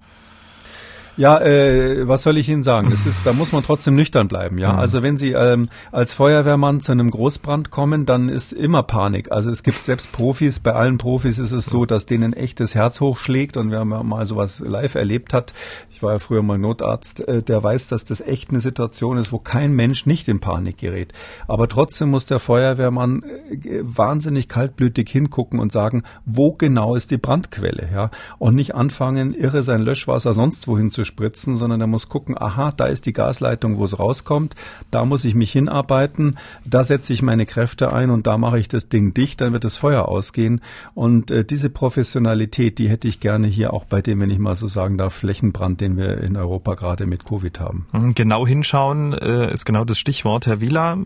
Ja, äh, was soll ich Ihnen sagen? Es ist, da muss man trotzdem nüchtern bleiben. Ja, mhm. also wenn Sie ähm, als Feuerwehrmann zu einem Großbrand kommen, dann ist immer Panik. Also es gibt selbst Profis. Bei allen Profis ist es so, dass denen echt das Herz hochschlägt und wer mal sowas live erlebt hat, ich war ja früher mal Notarzt, äh, der weiß, dass das echt eine Situation ist, wo kein Mensch nicht in Panik gerät. Aber trotzdem muss der Feuerwehrmann äh, wahnsinnig kaltblütig hingucken und sagen, wo genau ist die Brandquelle, ja, und nicht anfangen, irre sein Löschwasser sonst wohin zu spritzen, sondern er muss gucken, aha, da ist die Gasleitung, wo es rauskommt, da muss ich mich hinarbeiten, da setze ich meine Kräfte ein und da mache ich das Ding dicht, dann wird das Feuer ausgehen. Und äh, diese Professionalität, die hätte ich gerne hier auch bei dem, wenn ich mal so sagen darf, Flächenbrand, den wir in Europa gerade mit Covid haben. Mhm, genau hinschauen äh, ist genau das Stichwort. Herr Wieler,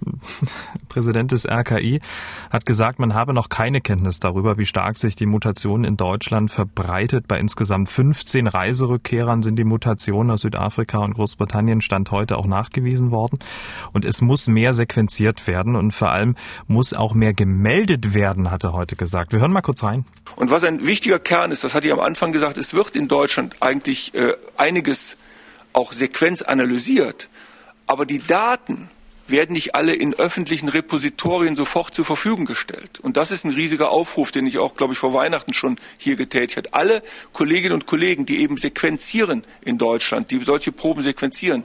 <laughs> Präsident des RKI, hat gesagt, man habe noch keine Kenntnis darüber, wie stark sich die Mutation in Deutschland verbreitet. Bei insgesamt 15 Reiserückkehrern sind die Mutationen aus Südafrika und Großbritannien Stand heute auch nachgewiesen worden. Und es muss mehr sequenziert werden und vor allem muss auch mehr gemeldet werden, hat er heute gesagt. Wir hören mal kurz rein. Und was ein wichtiger Kern ist, das hatte ich am Anfang gesagt, es wird in Deutschland eigentlich äh, einiges auch Sequenz analysiert, aber die Daten werden nicht alle in öffentlichen Repositorien sofort zur Verfügung gestellt. Und das ist ein riesiger Aufruf, den ich auch, glaube ich, vor Weihnachten schon hier getätigt habe. Alle Kolleginnen und Kollegen, die eben sequenzieren in Deutschland, die solche Proben sequenzieren,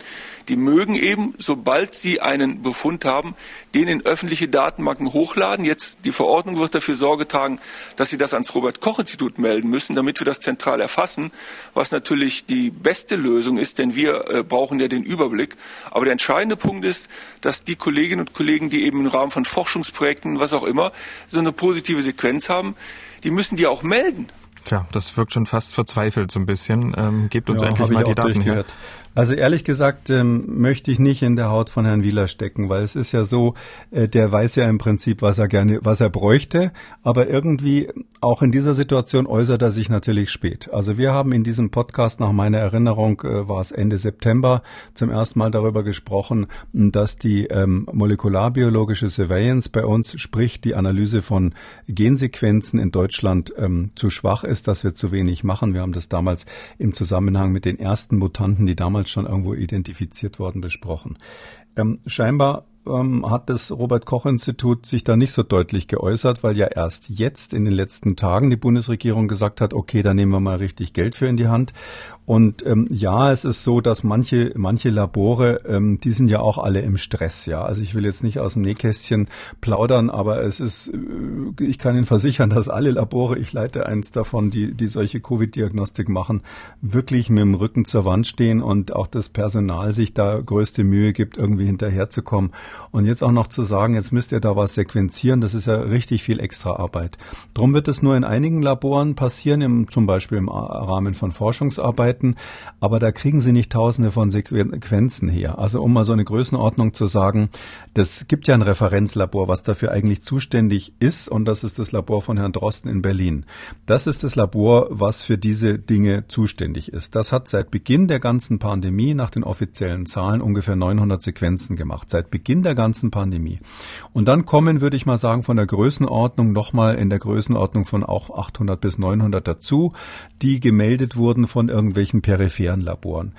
die mögen eben, sobald sie einen Befund haben, den in öffentliche Datenbanken hochladen. Jetzt die Verordnung wird dafür Sorge tragen, dass sie das ans Robert-Koch-Institut melden müssen, damit wir das zentral erfassen, was natürlich die beste Lösung ist, denn wir äh, brauchen ja den Überblick. Aber der entscheidende Punkt ist, dass die Kolleginnen und Kollegen, die eben im Rahmen von Forschungsprojekten, was auch immer, so eine positive Sequenz haben, die müssen die auch melden. Tja, das wirkt schon fast verzweifelt so ein bisschen. Ähm, gebt uns ja, endlich mal die Daten her. Also ehrlich gesagt ähm, möchte ich nicht in der Haut von Herrn Wieler stecken, weil es ist ja so, äh, der weiß ja im Prinzip, was er gerne, was er bräuchte, aber irgendwie auch in dieser Situation äußert er sich natürlich spät. Also wir haben in diesem Podcast nach meiner Erinnerung äh, war es Ende September zum ersten Mal darüber gesprochen, dass die ähm, molekularbiologische Surveillance bei uns, sprich die Analyse von Gensequenzen in Deutschland ähm, zu schwach ist, dass wir zu wenig machen. Wir haben das damals im Zusammenhang mit den ersten Mutanten, die damals schon irgendwo identifiziert worden, besprochen. Ähm, scheinbar ähm, hat das Robert Koch Institut sich da nicht so deutlich geäußert, weil ja erst jetzt in den letzten Tagen die Bundesregierung gesagt hat, okay, da nehmen wir mal richtig Geld für in die Hand. Und ähm, ja, es ist so, dass manche manche Labore, ähm, die sind ja auch alle im Stress. Ja, also ich will jetzt nicht aus dem Nähkästchen plaudern, aber es ist, äh, ich kann Ihnen versichern, dass alle Labore, ich leite eins davon, die die solche Covid-Diagnostik machen, wirklich mit dem Rücken zur Wand stehen und auch das Personal sich da größte Mühe gibt, irgendwie hinterherzukommen. Und jetzt auch noch zu sagen, jetzt müsst ihr da was sequenzieren, das ist ja richtig viel extra Arbeit. Drum wird es nur in einigen Laboren passieren, im, zum Beispiel im Rahmen von Forschungsarbeiten, aber da kriegen sie nicht tausende von Sequenzen her. Also um mal so eine Größenordnung zu sagen, das gibt ja ein Referenzlabor, was dafür eigentlich zuständig ist und das ist das Labor von Herrn Drosten in Berlin. Das ist das Labor, was für diese Dinge zuständig ist. Das hat seit Beginn der ganzen Pandemie nach den offiziellen Zahlen ungefähr 900 Sequenzen gemacht. Seit Beginn der ganzen Pandemie. Und dann kommen, würde ich mal sagen, von der Größenordnung nochmal in der Größenordnung von auch 800 bis 900 dazu, die gemeldet wurden von irgendwelchen peripheren Laboren.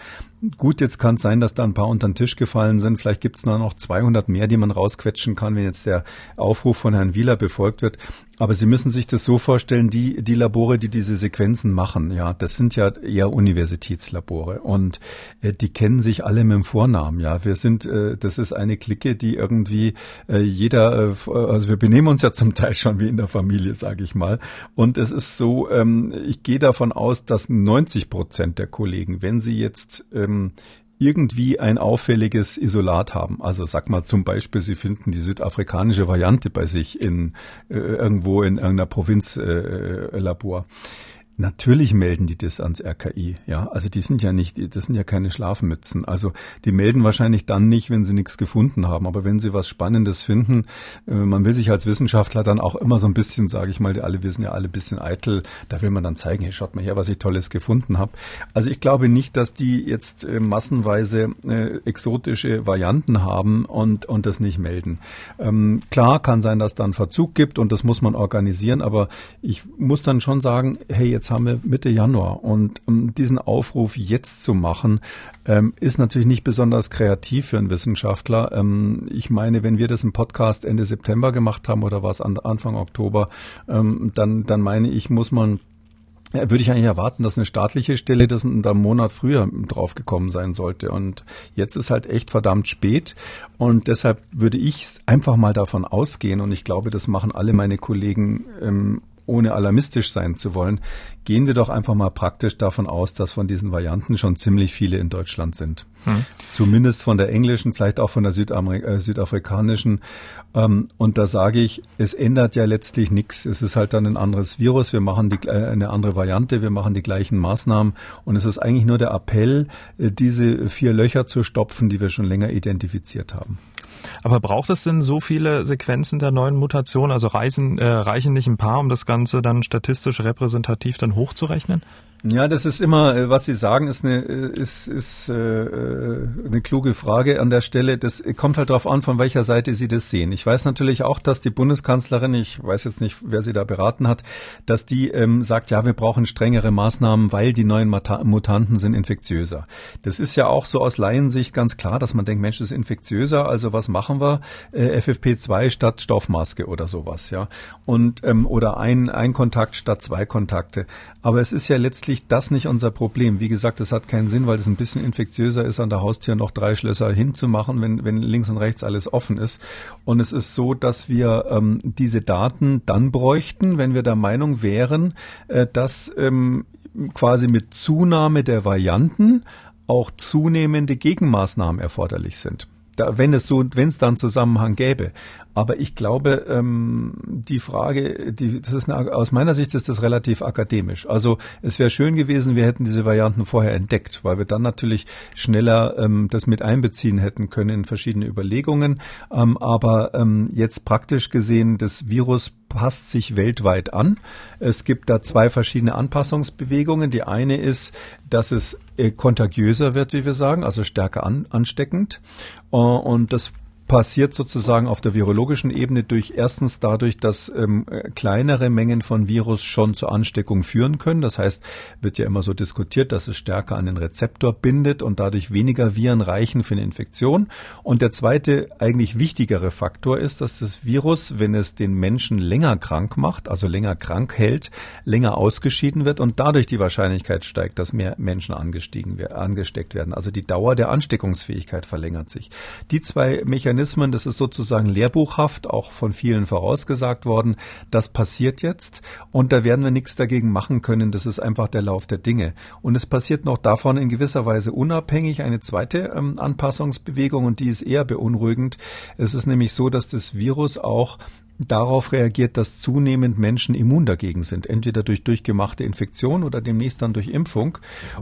Gut, jetzt kann es sein, dass da ein paar unter den Tisch gefallen sind. Vielleicht gibt es noch 200 mehr, die man rausquetschen kann, wenn jetzt der Aufruf von Herrn Wieler befolgt wird. Aber Sie müssen sich das so vorstellen, die, die Labore, die diese Sequenzen machen, ja, das sind ja eher Universitätslabore und äh, die kennen sich alle mit dem Vornamen, ja. Wir sind, äh, das ist eine Clique, die irgendwie äh, jeder, äh, also wir benehmen uns ja zum Teil schon wie in der Familie, sage ich mal. Und es ist so, ähm, ich gehe davon aus, dass 90 Prozent der Kollegen, wenn sie jetzt ähm, irgendwie ein auffälliges Isolat haben. Also sag mal zum Beispiel, Sie finden die südafrikanische Variante bei sich in äh, irgendwo in irgendeiner Provinzlabor. Äh, Natürlich melden die das ans RKI, ja. Also die sind ja nicht, das sind ja keine Schlafmützen. Also die melden wahrscheinlich dann nicht, wenn sie nichts gefunden haben. Aber wenn sie was Spannendes finden, äh, man will sich als Wissenschaftler dann auch immer so ein bisschen, sage ich mal, die alle, wir sind ja alle ein bisschen eitel, da will man dann zeigen, hey, schaut mal her, was ich Tolles gefunden habe. Also ich glaube nicht, dass die jetzt äh, massenweise äh, exotische Varianten haben und, und das nicht melden. Ähm, klar kann sein, dass da einen Verzug gibt und das muss man organisieren, aber ich muss dann schon sagen, hey, jetzt haben wir Mitte Januar und um diesen Aufruf jetzt zu machen, ähm, ist natürlich nicht besonders kreativ für einen Wissenschaftler. Ähm, ich meine, wenn wir das im Podcast Ende September gemacht haben oder was Anfang Oktober, ähm, dann, dann meine ich, muss man würde ich eigentlich erwarten, dass eine staatliche Stelle das in einem Monat früher draufgekommen sein sollte. Und jetzt ist halt echt verdammt spät. Und deshalb würde ich einfach mal davon ausgehen, und ich glaube, das machen alle meine Kollegen ähm, ohne alarmistisch sein zu wollen, gehen wir doch einfach mal praktisch davon aus, dass von diesen Varianten schon ziemlich viele in Deutschland sind. Hm. Zumindest von der englischen, vielleicht auch von der Südamerik äh, südafrikanischen. Ähm, und da sage ich, es ändert ja letztlich nichts. Es ist halt dann ein anderes Virus. Wir machen die, äh, eine andere Variante. Wir machen die gleichen Maßnahmen. Und es ist eigentlich nur der Appell, äh, diese vier Löcher zu stopfen, die wir schon länger identifiziert haben. Aber braucht es denn so viele Sequenzen der neuen Mutation? Also reichen, äh, reichen nicht ein paar, um das Ganze dann statistisch repräsentativ dann hochzurechnen? Ja, das ist immer, äh, was Sie sagen, ist eine, äh, ist, ist, äh, äh, eine kluge Frage an der Stelle. Das kommt halt darauf an, von welcher Seite Sie das sehen. Ich weiß natürlich auch, dass die Bundeskanzlerin, ich weiß jetzt nicht, wer sie da beraten hat, dass die ähm, sagt, ja, wir brauchen strengere Maßnahmen, weil die neuen Mutanten sind infektiöser. Das ist ja auch so aus Laiensicht ganz klar, dass man denkt, Mensch, das ist infektiöser, also was machen wir? Äh, FFP2 statt Stoffmaske oder sowas, ja. Und ähm, oder ein, ein Kontakt statt zwei Kontakte. Aber es ist ja letztlich letztlich das nicht unser Problem. Wie gesagt, es hat keinen Sinn, weil es ein bisschen infektiöser ist, an der Haustür noch drei Schlösser hinzumachen, wenn, wenn links und rechts alles offen ist. Und es ist so, dass wir ähm, diese Daten dann bräuchten, wenn wir der Meinung wären, äh, dass ähm, quasi mit Zunahme der Varianten auch zunehmende Gegenmaßnahmen erforderlich sind da, wenn es so, wenn es da einen Zusammenhang gäbe. Aber ich glaube, ähm, die Frage, die, das ist eine, aus meiner Sicht ist das relativ akademisch. Also es wäre schön gewesen, wir hätten diese Varianten vorher entdeckt, weil wir dann natürlich schneller ähm, das mit einbeziehen hätten können in verschiedene Überlegungen. Ähm, aber ähm, jetzt praktisch gesehen, das Virus passt sich weltweit an. Es gibt da zwei verschiedene Anpassungsbewegungen. Die eine ist, dass es äh, kontagiöser wird, wie wir sagen, also stärker an, ansteckend. Äh, und das passiert sozusagen auf der virologischen Ebene durch erstens dadurch, dass ähm, kleinere Mengen von Virus schon zur Ansteckung führen können. Das heißt, wird ja immer so diskutiert, dass es stärker an den Rezeptor bindet und dadurch weniger Viren reichen für eine Infektion. Und der zweite, eigentlich wichtigere Faktor ist, dass das Virus, wenn es den Menschen länger krank macht, also länger krank hält, länger ausgeschieden wird und dadurch die Wahrscheinlichkeit steigt, dass mehr Menschen angestiegen, angesteckt werden. Also die Dauer der Ansteckungsfähigkeit verlängert sich. Die zwei Mechanismen Mechanismen, das ist sozusagen lehrbuchhaft, auch von vielen vorausgesagt worden. Das passiert jetzt und da werden wir nichts dagegen machen können. Das ist einfach der Lauf der Dinge. Und es passiert noch davon in gewisser Weise unabhängig eine zweite ähm, Anpassungsbewegung und die ist eher beunruhigend. Es ist nämlich so, dass das Virus auch darauf reagiert, dass zunehmend Menschen immun dagegen sind, entweder durch durchgemachte Infektion oder demnächst dann durch Impfung.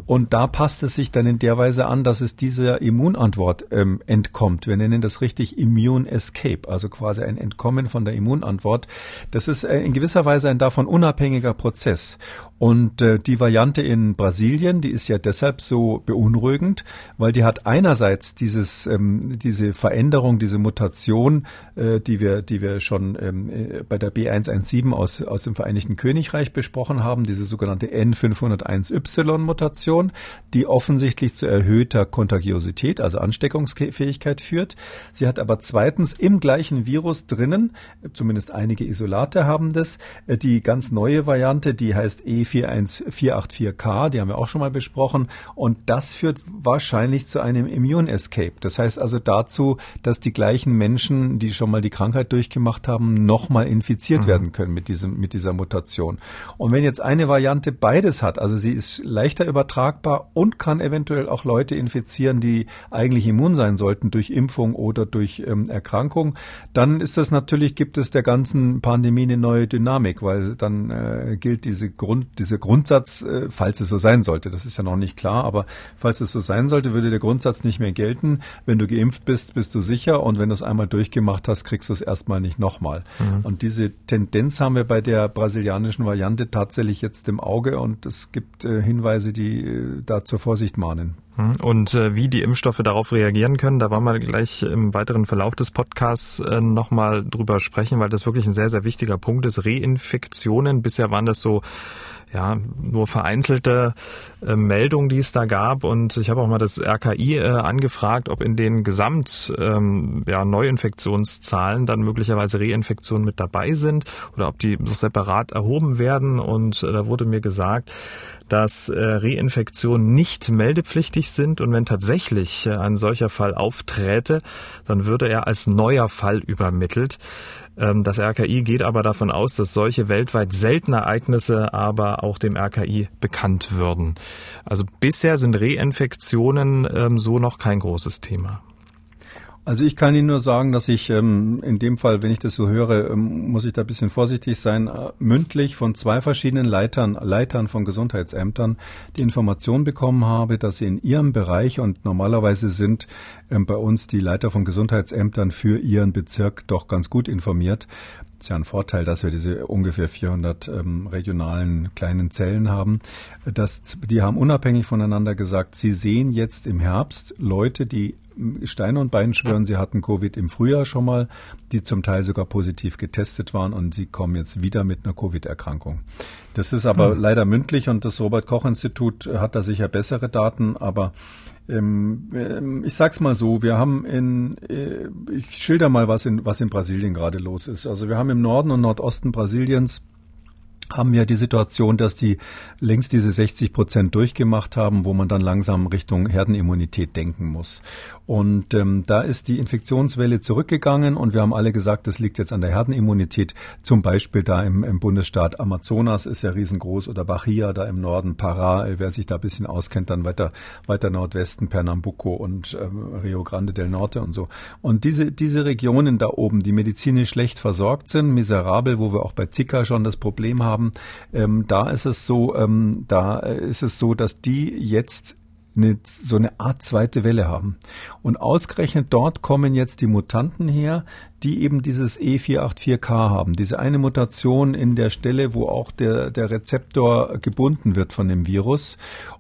Und da passt es sich dann in der Weise an, dass es dieser Immunantwort ähm, entkommt. Wir nennen das richtig Immune Escape, also quasi ein Entkommen von der Immunantwort. Das ist äh, in gewisser Weise ein davon unabhängiger Prozess. Und äh, die Variante in Brasilien, die ist ja deshalb so beunruhigend, weil die hat einerseits dieses, ähm, diese Veränderung, diese Mutation, äh, die wir, die wir schon ähm, äh, bei der B117 aus, aus dem Vereinigten Königreich besprochen haben, diese sogenannte N501Y-Mutation, die offensichtlich zu erhöhter Kontagiosität, also Ansteckungsfähigkeit führt. Sie hat aber zweitens im gleichen Virus drinnen, zumindest einige Isolate haben das, äh, die ganz neue Variante, die heißt E41484K, die haben wir auch schon mal besprochen, und das führt wahrscheinlich zu einem Immune Escape. Das heißt also dazu, dass die gleichen Menschen, die schon mal die Krankheit durchgemacht haben, nochmal infiziert mhm. werden können mit diesem, mit dieser Mutation. Und wenn jetzt eine Variante beides hat, also sie ist leichter übertragbar und kann eventuell auch Leute infizieren, die eigentlich immun sein sollten durch Impfung oder durch ähm, Erkrankung, dann ist das natürlich, gibt es der ganzen Pandemie eine neue Dynamik, weil dann äh, gilt diese Grund, dieser Grundsatz, äh, falls es so sein sollte, das ist ja noch nicht klar, aber falls es so sein sollte, würde der Grundsatz nicht mehr gelten. Wenn du geimpft bist, bist du sicher und wenn du es einmal durchgemacht hast, kriegst du es erstmal nicht nochmal. Mhm. Und diese Tendenz haben wir bei der brasilianischen Variante tatsächlich jetzt im Auge und es gibt äh, Hinweise, die äh, da zur Vorsicht mahnen. Mhm. Und äh, wie die Impfstoffe darauf reagieren können, da wollen wir gleich im weiteren Verlauf des Podcasts äh, nochmal drüber sprechen, weil das wirklich ein sehr, sehr wichtiger Punkt ist. Reinfektionen, bisher waren das so ja, nur vereinzelte äh, Meldungen, die es da gab. Und ich habe auch mal das RKI äh, angefragt, ob in den Gesamt ähm, ja, Neuinfektionszahlen dann möglicherweise Reinfektionen mit dabei sind oder ob die so separat erhoben werden. Und äh, da wurde mir gesagt, dass äh, Reinfektionen nicht meldepflichtig sind und wenn tatsächlich äh, ein solcher Fall aufträte, dann würde er als neuer Fall übermittelt. Ähm, das RKI geht aber davon aus, dass solche weltweit seltene Ereignisse aber auch dem RKI bekannt würden. Also bisher sind Reinfektionen ähm, so noch kein großes Thema. Also ich kann Ihnen nur sagen, dass ich ähm, in dem Fall, wenn ich das so höre, ähm, muss ich da ein bisschen vorsichtig sein, äh, mündlich von zwei verschiedenen Leitern, Leitern von Gesundheitsämtern die Information bekommen habe, dass sie in ihrem Bereich und normalerweise sind ähm, bei uns die Leiter von Gesundheitsämtern für ihren Bezirk doch ganz gut informiert. Es ist ja ein Vorteil, dass wir diese ungefähr 400 ähm, regionalen kleinen Zellen haben. Das, die haben unabhängig voneinander gesagt, sie sehen jetzt im Herbst Leute, die Steine und Beinen schwören, sie hatten Covid im Frühjahr schon mal, die zum Teil sogar positiv getestet waren und sie kommen jetzt wieder mit einer Covid-Erkrankung. Das ist aber hm. leider mündlich und das Robert Koch Institut hat da sicher bessere Daten, aber ähm, ähm, ich sag's mal so, wir haben in, äh, ich schilder mal, was in, was in Brasilien gerade los ist. Also wir haben im Norden und Nordosten Brasiliens haben wir die Situation, dass die längst diese 60 Prozent durchgemacht haben, wo man dann langsam Richtung Herdenimmunität denken muss. Und ähm, da ist die Infektionswelle zurückgegangen und wir haben alle gesagt, das liegt jetzt an der Herdenimmunität. Zum Beispiel da im, im Bundesstaat Amazonas ist ja riesengroß oder Bahia da im Norden, Pará, wer sich da ein bisschen auskennt, dann weiter, weiter Nordwesten, Pernambuco und ähm, Rio Grande del Norte und so. Und diese, diese Regionen da oben, die medizinisch schlecht versorgt sind, miserabel, wo wir auch bei Zika schon das Problem haben, haben, ähm, da ist es so, ähm, da ist es so, dass die jetzt eine, so eine Art zweite Welle haben. Und ausgerechnet dort kommen jetzt die Mutanten her, die eben dieses E484K haben, diese eine Mutation in der Stelle, wo auch der, der Rezeptor gebunden wird von dem Virus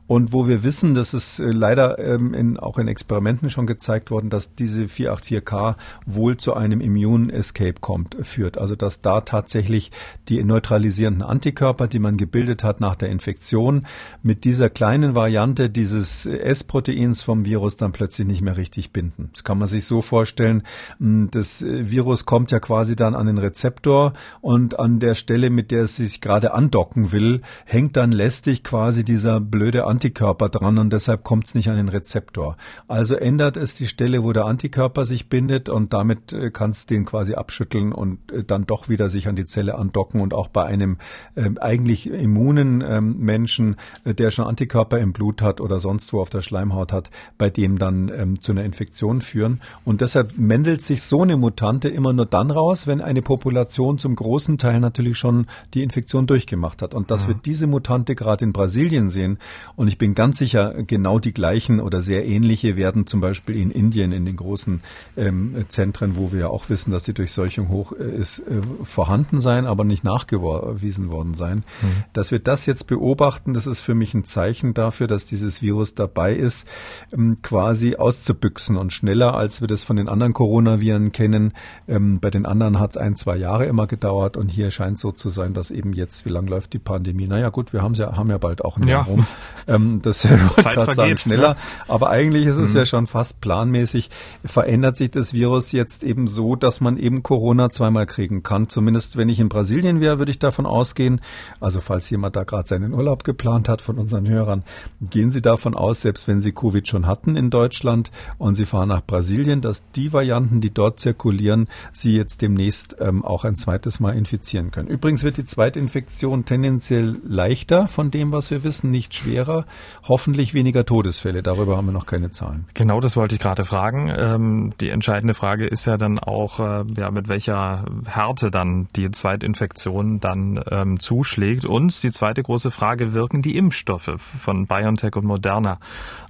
und wo wir wissen, dass es äh, leider ähm, in, auch in Experimenten schon gezeigt worden, dass diese 484K wohl zu einem Immune Escape kommt, führt. Also dass da tatsächlich die neutralisierenden Antikörper, die man gebildet hat nach der Infektion, mit dieser kleinen Variante dieses S-Proteins vom Virus dann plötzlich nicht mehr richtig binden. Das kann man sich so vorstellen. Das äh, Virus kommt ja quasi dann an den Rezeptor und an der Stelle, mit der es sich gerade andocken will, hängt dann lästig quasi dieser blöde Antikörper Antikörper dran und deshalb kommt es nicht an den Rezeptor. Also ändert es die Stelle, wo der Antikörper sich bindet und damit äh, kann es den quasi abschütteln und äh, dann doch wieder sich an die Zelle andocken und auch bei einem äh, eigentlich immunen ähm, Menschen, äh, der schon Antikörper im Blut hat oder sonst wo auf der Schleimhaut hat, bei dem dann ähm, zu einer Infektion führen. Und deshalb mändelt sich so eine Mutante immer nur dann raus, wenn eine Population zum großen Teil natürlich schon die Infektion durchgemacht hat. Und dass ja. wir diese Mutante gerade in Brasilien sehen und ich bin ganz sicher, genau die gleichen oder sehr ähnliche werden zum Beispiel in Indien in den großen ähm, Zentren, wo wir ja auch wissen, dass die Durchseuchung hoch äh, ist, äh, vorhanden sein, aber nicht nachgewiesen worden sein. Mhm. Dass wir das jetzt beobachten, das ist für mich ein Zeichen dafür, dass dieses Virus dabei ist, ähm, quasi auszubüchsen und schneller, als wir das von den anderen Coronaviren kennen. Ähm, bei den anderen hat es ein, zwei Jahre immer gedauert und hier scheint so zu sein, dass eben jetzt, wie lange läuft die Pandemie? Naja gut, wir haben ja, haben ja bald auch ein Jahr ja. rum. <laughs> Ähm, das <laughs> Zeit sagen, schneller. Ne? Aber eigentlich ist es mhm. ja schon fast planmäßig. Verändert sich das Virus jetzt eben so, dass man eben Corona zweimal kriegen kann. Zumindest wenn ich in Brasilien wäre, würde ich davon ausgehen. Also falls jemand da gerade seinen Urlaub geplant hat von unseren Hörern, gehen Sie davon aus, selbst wenn Sie Covid schon hatten in Deutschland und Sie fahren nach Brasilien, dass die Varianten, die dort zirkulieren, Sie jetzt demnächst ähm, auch ein zweites Mal infizieren können. Übrigens wird die Zweitinfektion tendenziell leichter von dem, was wir wissen, nicht schwerer hoffentlich weniger Todesfälle. Darüber haben wir noch keine Zahlen. Genau, das wollte ich gerade fragen. Ähm, die entscheidende Frage ist ja dann auch, äh, ja, mit welcher Härte dann die Zweitinfektion dann ähm, zuschlägt. Und die zweite große Frage, wirken die Impfstoffe von BioNTech und Moderna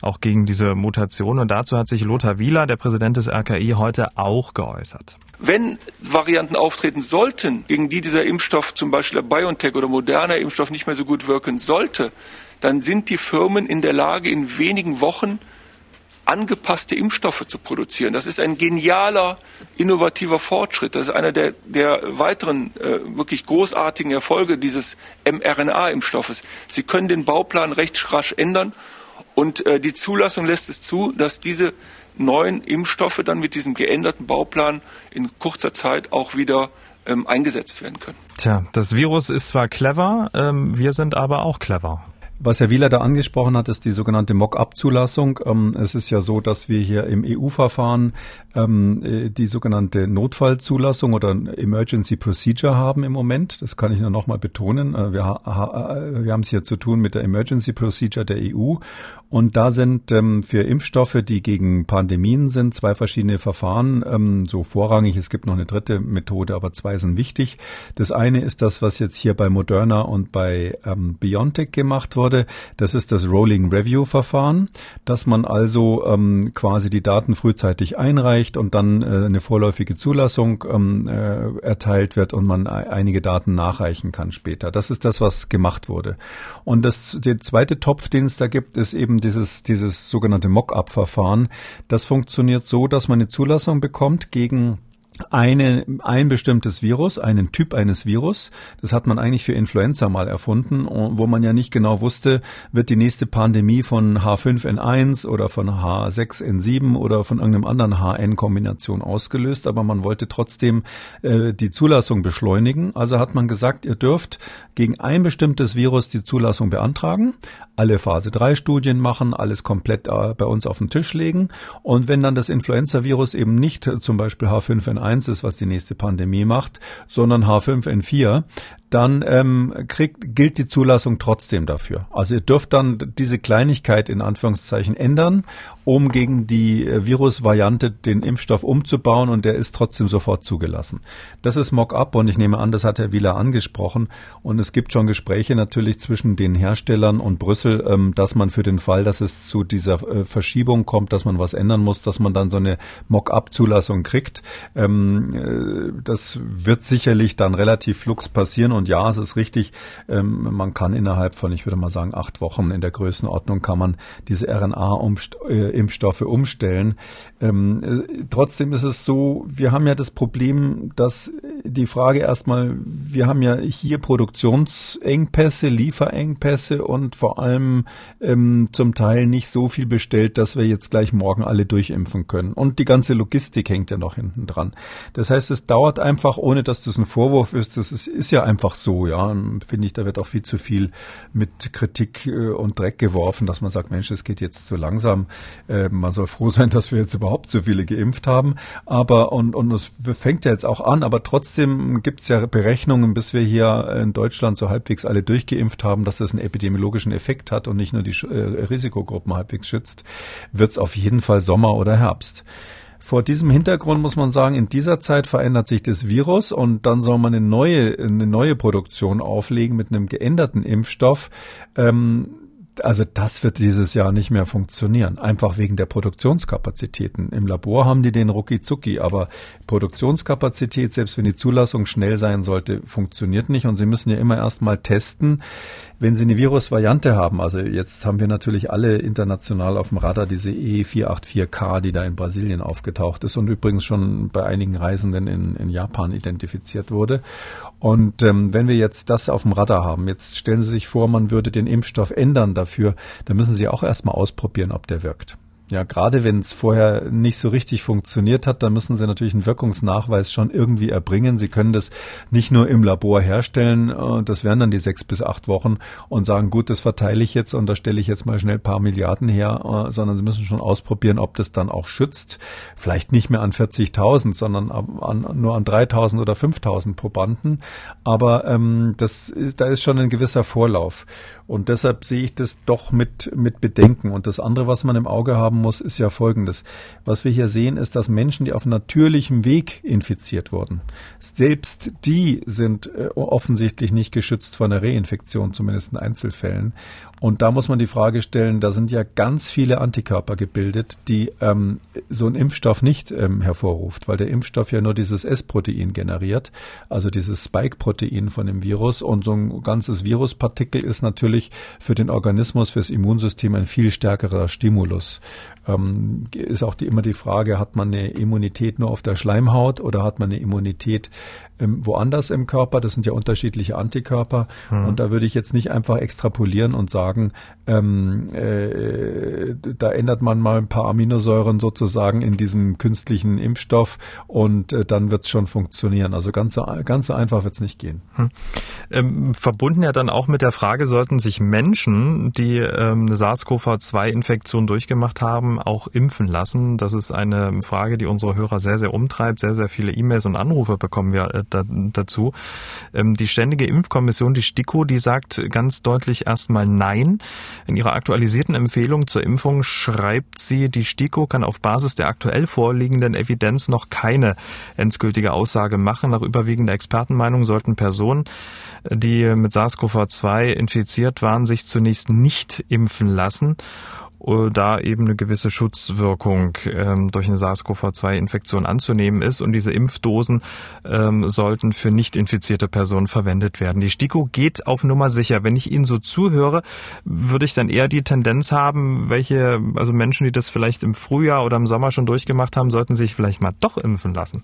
auch gegen diese Mutation? Und dazu hat sich Lothar Wieler, der Präsident des RKI, heute auch geäußert. Wenn Varianten auftreten sollten, gegen die dieser Impfstoff, zum Beispiel der BioNTech oder Moderna Impfstoff nicht mehr so gut wirken sollte, dann sind die Firmen in der Lage, in wenigen Wochen angepasste Impfstoffe zu produzieren. Das ist ein genialer, innovativer Fortschritt. Das ist einer der, der weiteren äh, wirklich großartigen Erfolge dieses mRNA-Impfstoffes. Sie können den Bauplan recht rasch ändern und äh, die Zulassung lässt es zu, dass diese neuen Impfstoffe dann mit diesem geänderten Bauplan in kurzer Zeit auch wieder ähm, eingesetzt werden können. Tja, das Virus ist zwar clever, ähm, wir sind aber auch clever. Was Herr Wieler da angesprochen hat, ist die sogenannte Mock-up-Zulassung. Ähm, es ist ja so, dass wir hier im EU-Verfahren ähm, äh, die sogenannte Notfallzulassung oder Emergency Procedure haben im Moment. Das kann ich nur nochmal betonen. Äh, äh, wir haben es hier zu tun mit der Emergency Procedure der EU. Und da sind ähm, für Impfstoffe, die gegen Pandemien sind, zwei verschiedene Verfahren so vorrangig. Es gibt noch eine dritte Methode, aber zwei sind wichtig. Das eine ist das, was jetzt hier bei Moderna und bei BioNTech gemacht wurde. Das ist das Rolling Review Verfahren, dass man also ähm, quasi die Daten frühzeitig einreicht und dann äh, eine vorläufige Zulassung ähm, äh, erteilt wird und man einige Daten nachreichen kann später. Das ist das, was gemacht wurde. Und das, der zweite Topf, den es da gibt, ist eben dieses, dieses sogenannte Mock-up-Verfahren. Das funktioniert so, dass man eine Zulassung bekommt gegen eine, ein bestimmtes Virus, einen Typ eines Virus. Das hat man eigentlich für Influenza mal erfunden, wo man ja nicht genau wusste, wird die nächste Pandemie von H5N1 oder von H6N7 oder von irgendeinem anderen HN-Kombination ausgelöst, aber man wollte trotzdem äh, die Zulassung beschleunigen. Also hat man gesagt, ihr dürft gegen ein bestimmtes Virus die Zulassung beantragen, alle Phase 3 Studien machen, alles komplett äh, bei uns auf den Tisch legen. Und wenn dann das Influenza-Virus eben nicht äh, zum Beispiel H5N1 ist, was die nächste Pandemie macht, sondern H5N4, dann ähm, kriegt, gilt die Zulassung trotzdem dafür. Also ihr dürft dann diese Kleinigkeit in Anführungszeichen ändern, um gegen die äh, Virusvariante den Impfstoff umzubauen und der ist trotzdem sofort zugelassen. Das ist Mock-up und ich nehme an, das hat Herr Wieler angesprochen und es gibt schon Gespräche natürlich zwischen den Herstellern und Brüssel, ähm, dass man für den Fall, dass es zu dieser äh, Verschiebung kommt, dass man was ändern muss, dass man dann so eine Mock-up-Zulassung kriegt. Ähm, äh, das wird sicherlich dann relativ flux passieren und ja, es ist richtig, ähm, man kann innerhalb von, ich würde mal sagen, acht Wochen in der Größenordnung kann man diese RNA-Impfstoffe umstellen. Ähm, äh, trotzdem ist es so, wir haben ja das Problem, dass die Frage erstmal, wir haben ja hier Produktionsengpässe, Lieferengpässe und vor allem ähm, zum Teil nicht so viel bestellt, dass wir jetzt gleich morgen alle durchimpfen können. Und die ganze Logistik hängt ja noch hinten dran. Das heißt, es dauert einfach, ohne dass das ein Vorwurf ist, das ist, ist ja einfach so, ja. Finde ich, da wird auch viel zu viel mit Kritik äh, und Dreck geworfen, dass man sagt, Mensch, es geht jetzt zu langsam. Äh, man soll froh <laughs> sein, dass wir jetzt überhaupt so viele geimpft haben. Aber und, und es fängt ja jetzt auch an, aber trotzdem gibt es ja Berechnungen, bis wir hier in Deutschland so halbwegs alle durchgeimpft haben, dass das einen epidemiologischen Effekt hat und nicht nur die äh, Risikogruppen halbwegs schützt, wird es auf jeden Fall Sommer oder Herbst. Vor diesem Hintergrund muss man sagen, in dieser Zeit verändert sich das Virus und dann soll man eine neue, eine neue Produktion auflegen mit einem geänderten Impfstoff. Ähm, also das wird dieses Jahr nicht mehr funktionieren, einfach wegen der Produktionskapazitäten. Im Labor haben die den rucki zucki, aber Produktionskapazität, selbst wenn die Zulassung schnell sein sollte, funktioniert nicht und sie müssen ja immer erst mal testen, wenn Sie eine Virusvariante haben, also jetzt haben wir natürlich alle international auf dem Radar diese E484K, die da in Brasilien aufgetaucht ist und übrigens schon bei einigen Reisenden in, in Japan identifiziert wurde. Und ähm, wenn wir jetzt das auf dem Radar haben, jetzt stellen Sie sich vor, man würde den Impfstoff ändern dafür, dann müssen Sie auch erstmal ausprobieren, ob der wirkt. Ja, gerade wenn es vorher nicht so richtig funktioniert hat, dann müssen Sie natürlich einen Wirkungsnachweis schon irgendwie erbringen. Sie können das nicht nur im Labor herstellen, äh, das wären dann die sechs bis acht Wochen und sagen, gut, das verteile ich jetzt und da stelle ich jetzt mal schnell paar Milliarden her, äh, sondern Sie müssen schon ausprobieren, ob das dann auch schützt. Vielleicht nicht mehr an 40.000, sondern an, nur an 3.000 oder 5.000 Probanden. Aber ähm, das ist, da ist schon ein gewisser Vorlauf. Und deshalb sehe ich das doch mit, mit Bedenken. Und das andere, was man im Auge haben muss, ist ja folgendes. Was wir hier sehen, ist, dass Menschen, die auf natürlichem Weg infiziert wurden, selbst die sind äh, offensichtlich nicht geschützt vor einer Reinfektion, zumindest in Einzelfällen. Und da muss man die Frage stellen, da sind ja ganz viele Antikörper gebildet, die ähm, so ein Impfstoff nicht ähm, hervorruft, weil der Impfstoff ja nur dieses S-Protein generiert, also dieses Spike-Protein von dem Virus. Und so ein ganzes Viruspartikel ist natürlich für den Organismus, fürs Immunsystem ein viel stärkerer Stimulus ähm, ist auch die, immer die Frage, hat man eine Immunität nur auf der Schleimhaut oder hat man eine Immunität ähm, woanders im Körper? Das sind ja unterschiedliche Antikörper. Mhm. Und da würde ich jetzt nicht einfach extrapolieren und sagen, ähm, äh, da ändert man mal ein paar Aminosäuren sozusagen in diesem künstlichen Impfstoff und äh, dann wird es schon funktionieren. Also ganz so, ganz so einfach wird es nicht gehen. Hm. Ähm, verbunden ja dann auch mit der Frage, sollten sich Menschen, die ähm, eine SARS-CoV-2-Infektion durchgemacht haben, auch impfen lassen? Das ist eine Frage, die unsere Hörer sehr, sehr umtreibt. Sehr, sehr viele E-Mails und Anrufe bekommen wir äh, da, dazu. Ähm, die Ständige Impfkommission, die STIKO, die sagt ganz deutlich erstmal Nein. In ihrer aktualisierten Empfehlung zur Impfung schreibt sie, die STIKO kann auf Basis der aktuell vorliegenden Evidenz noch keine endgültige Aussage machen. Nach überwiegender Expertenmeinung sollten Personen, die mit SARS-CoV-2 infiziert waren, sich zunächst nicht impfen lassen da eben eine gewisse Schutzwirkung ähm, durch eine SARS-CoV-2-Infektion anzunehmen ist. Und diese Impfdosen ähm, sollten für nicht infizierte Personen verwendet werden. Die STIKO geht auf Nummer sicher. Wenn ich Ihnen so zuhöre, würde ich dann eher die Tendenz haben, welche, also Menschen, die das vielleicht im Frühjahr oder im Sommer schon durchgemacht haben, sollten sich vielleicht mal doch impfen lassen.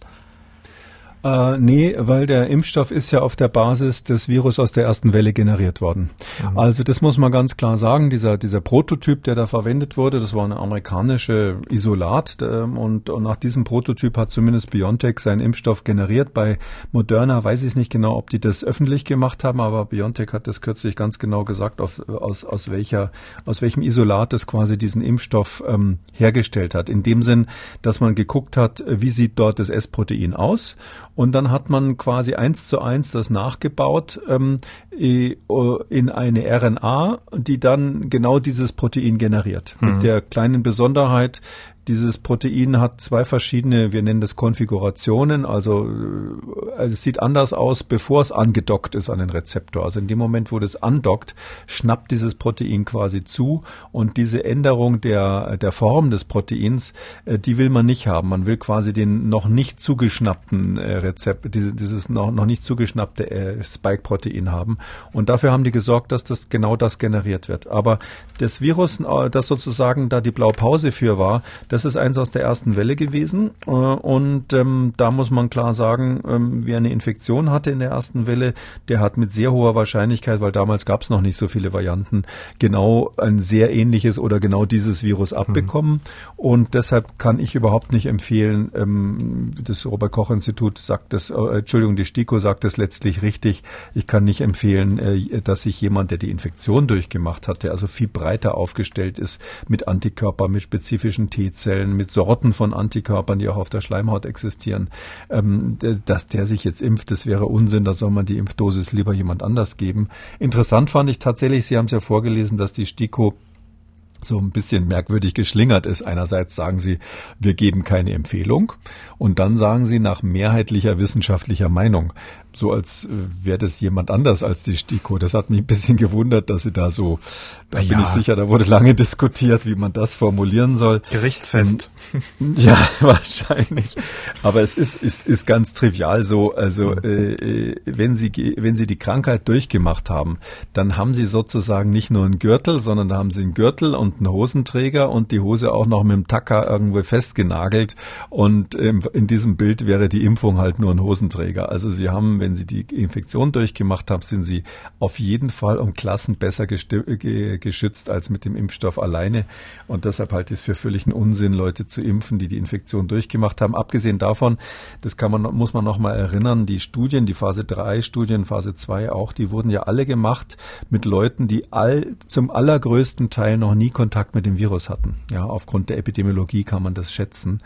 Äh, nee, weil der Impfstoff ist ja auf der Basis des Virus aus der ersten Welle generiert worden. Mhm. Also das muss man ganz klar sagen. Dieser, dieser Prototyp, der da verwendet wurde, das war eine amerikanische Isolat äh, und, und nach diesem Prototyp hat zumindest BioNTech seinen Impfstoff generiert. Bei Moderna weiß ich nicht genau, ob die das öffentlich gemacht haben, aber BioNTech hat das kürzlich ganz genau gesagt, auf, aus, aus, welcher, aus welchem Isolat es quasi diesen Impfstoff ähm, hergestellt hat. In dem Sinn, dass man geguckt hat, wie sieht dort das S-Protein aus und dann hat man quasi eins zu eins das nachgebaut ähm, in eine RNA, die dann genau dieses Protein generiert. Mhm. Mit der kleinen Besonderheit, dieses Protein hat zwei verschiedene, wir nennen das Konfigurationen, also, also es sieht anders aus, bevor es angedockt ist an den Rezeptor. Also in dem Moment, wo das andockt, schnappt dieses Protein quasi zu und diese Änderung der, der Form des Proteins, äh, die will man nicht haben. Man will quasi den noch nicht zugeschnappten äh, Rezept, dieses noch, noch nicht zugeschnappte äh, Spike-Protein haben. Und dafür haben die gesorgt, dass das genau das generiert wird. Aber das Virus, das sozusagen da die Blaupause für war, das ist eins aus der ersten Welle gewesen. Äh, und ähm, da muss man klar sagen, ähm, wer eine Infektion hatte in der ersten Welle, der hat mit sehr hoher Wahrscheinlichkeit, weil damals gab es noch nicht so viele Varianten, genau ein sehr ähnliches oder genau dieses Virus mhm. abbekommen. Mhm. Und deshalb kann ich überhaupt nicht empfehlen, ähm, das Robert Koch Institut sagt das, äh, Entschuldigung, die STIKO sagt das letztlich richtig. Ich kann nicht empfehlen, äh, dass sich jemand, der die Infektion durchgemacht hat, der also viel breiter aufgestellt ist mit Antikörper, mit spezifischen T-Zellen, T-Zellen, mit Sorten von Antikörpern, die auch auf der Schleimhaut existieren, ähm, dass der sich jetzt impft, das wäre Unsinn, da soll man die Impfdosis lieber jemand anders geben. Interessant fand ich tatsächlich, Sie haben es ja vorgelesen, dass die STIKO so ein bisschen merkwürdig geschlingert ist. Einerseits sagen sie, wir geben keine Empfehlung und dann sagen sie nach mehrheitlicher wissenschaftlicher Meinung so als äh, wäre das jemand anders als die STIKO. Das hat mich ein bisschen gewundert, dass sie da so, da ja. bin ich sicher, da wurde lange diskutiert, wie man das formulieren soll. Gerichtsfest. Ähm, <laughs> ja, <laughs> wahrscheinlich. Aber es ist, ist, ist ganz trivial so. Also äh, äh, wenn Sie wenn Sie die Krankheit durchgemacht haben, dann haben Sie sozusagen nicht nur einen Gürtel, sondern da haben Sie einen Gürtel und einen Hosenträger und die Hose auch noch mit dem Tacker irgendwo festgenagelt. Und ähm, in diesem Bild wäre die Impfung halt nur ein Hosenträger. Also Sie haben wenn Sie die Infektion durchgemacht haben, sind Sie auf jeden Fall um Klassen besser geschützt als mit dem Impfstoff alleine. Und deshalb halte ich es für völligen Unsinn, Leute zu impfen, die die Infektion durchgemacht haben. Abgesehen davon, das kann man, muss man noch mal erinnern, die Studien, die Phase 3 Studien, Phase 2 auch, die wurden ja alle gemacht mit Leuten, die all, zum allergrößten Teil noch nie Kontakt mit dem Virus hatten. Ja, aufgrund der Epidemiologie kann man das schätzen.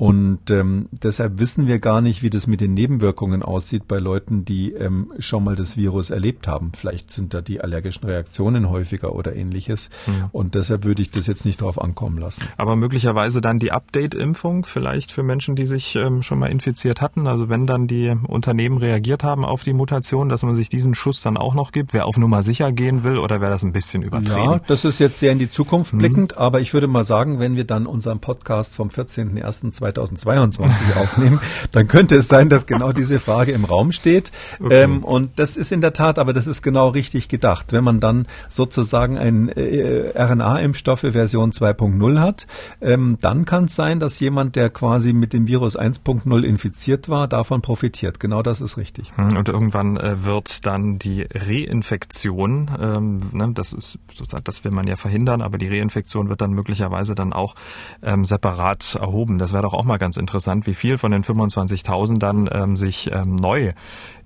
Und ähm, deshalb wissen wir gar nicht, wie das mit den Nebenwirkungen aussieht bei Leuten, die ähm, schon mal das Virus erlebt haben. Vielleicht sind da die allergischen Reaktionen häufiger oder ähnliches. Mhm. Und deshalb würde ich das jetzt nicht darauf ankommen lassen. Aber möglicherweise dann die Update-Impfung vielleicht für Menschen, die sich ähm, schon mal infiziert hatten. Also wenn dann die Unternehmen reagiert haben auf die Mutation, dass man sich diesen Schuss dann auch noch gibt. Wer auf Nummer sicher gehen will oder wäre das ein bisschen übertrieben? Ja, das ist jetzt sehr in die Zukunft blickend. Mhm. Aber ich würde mal sagen, wenn wir dann unseren Podcast vom 14.01. 2022 aufnehmen, <laughs> dann könnte es sein, dass genau diese Frage im Raum steht. Okay. Ähm, und das ist in der Tat, aber das ist genau richtig gedacht. Wenn man dann sozusagen ein äh, RNA-Impfstoffe Version 2.0 hat, ähm, dann kann es sein, dass jemand, der quasi mit dem Virus 1.0 infiziert war, davon profitiert. Genau das ist richtig. Hm, und irgendwann äh, wird dann die Reinfektion, ähm, ne, das ist sozusagen, das will man ja verhindern, aber die Reinfektion wird dann möglicherweise dann auch ähm, separat erhoben. Das wäre doch auch mal ganz interessant, wie viel von den 25.000 dann ähm, sich ähm, neu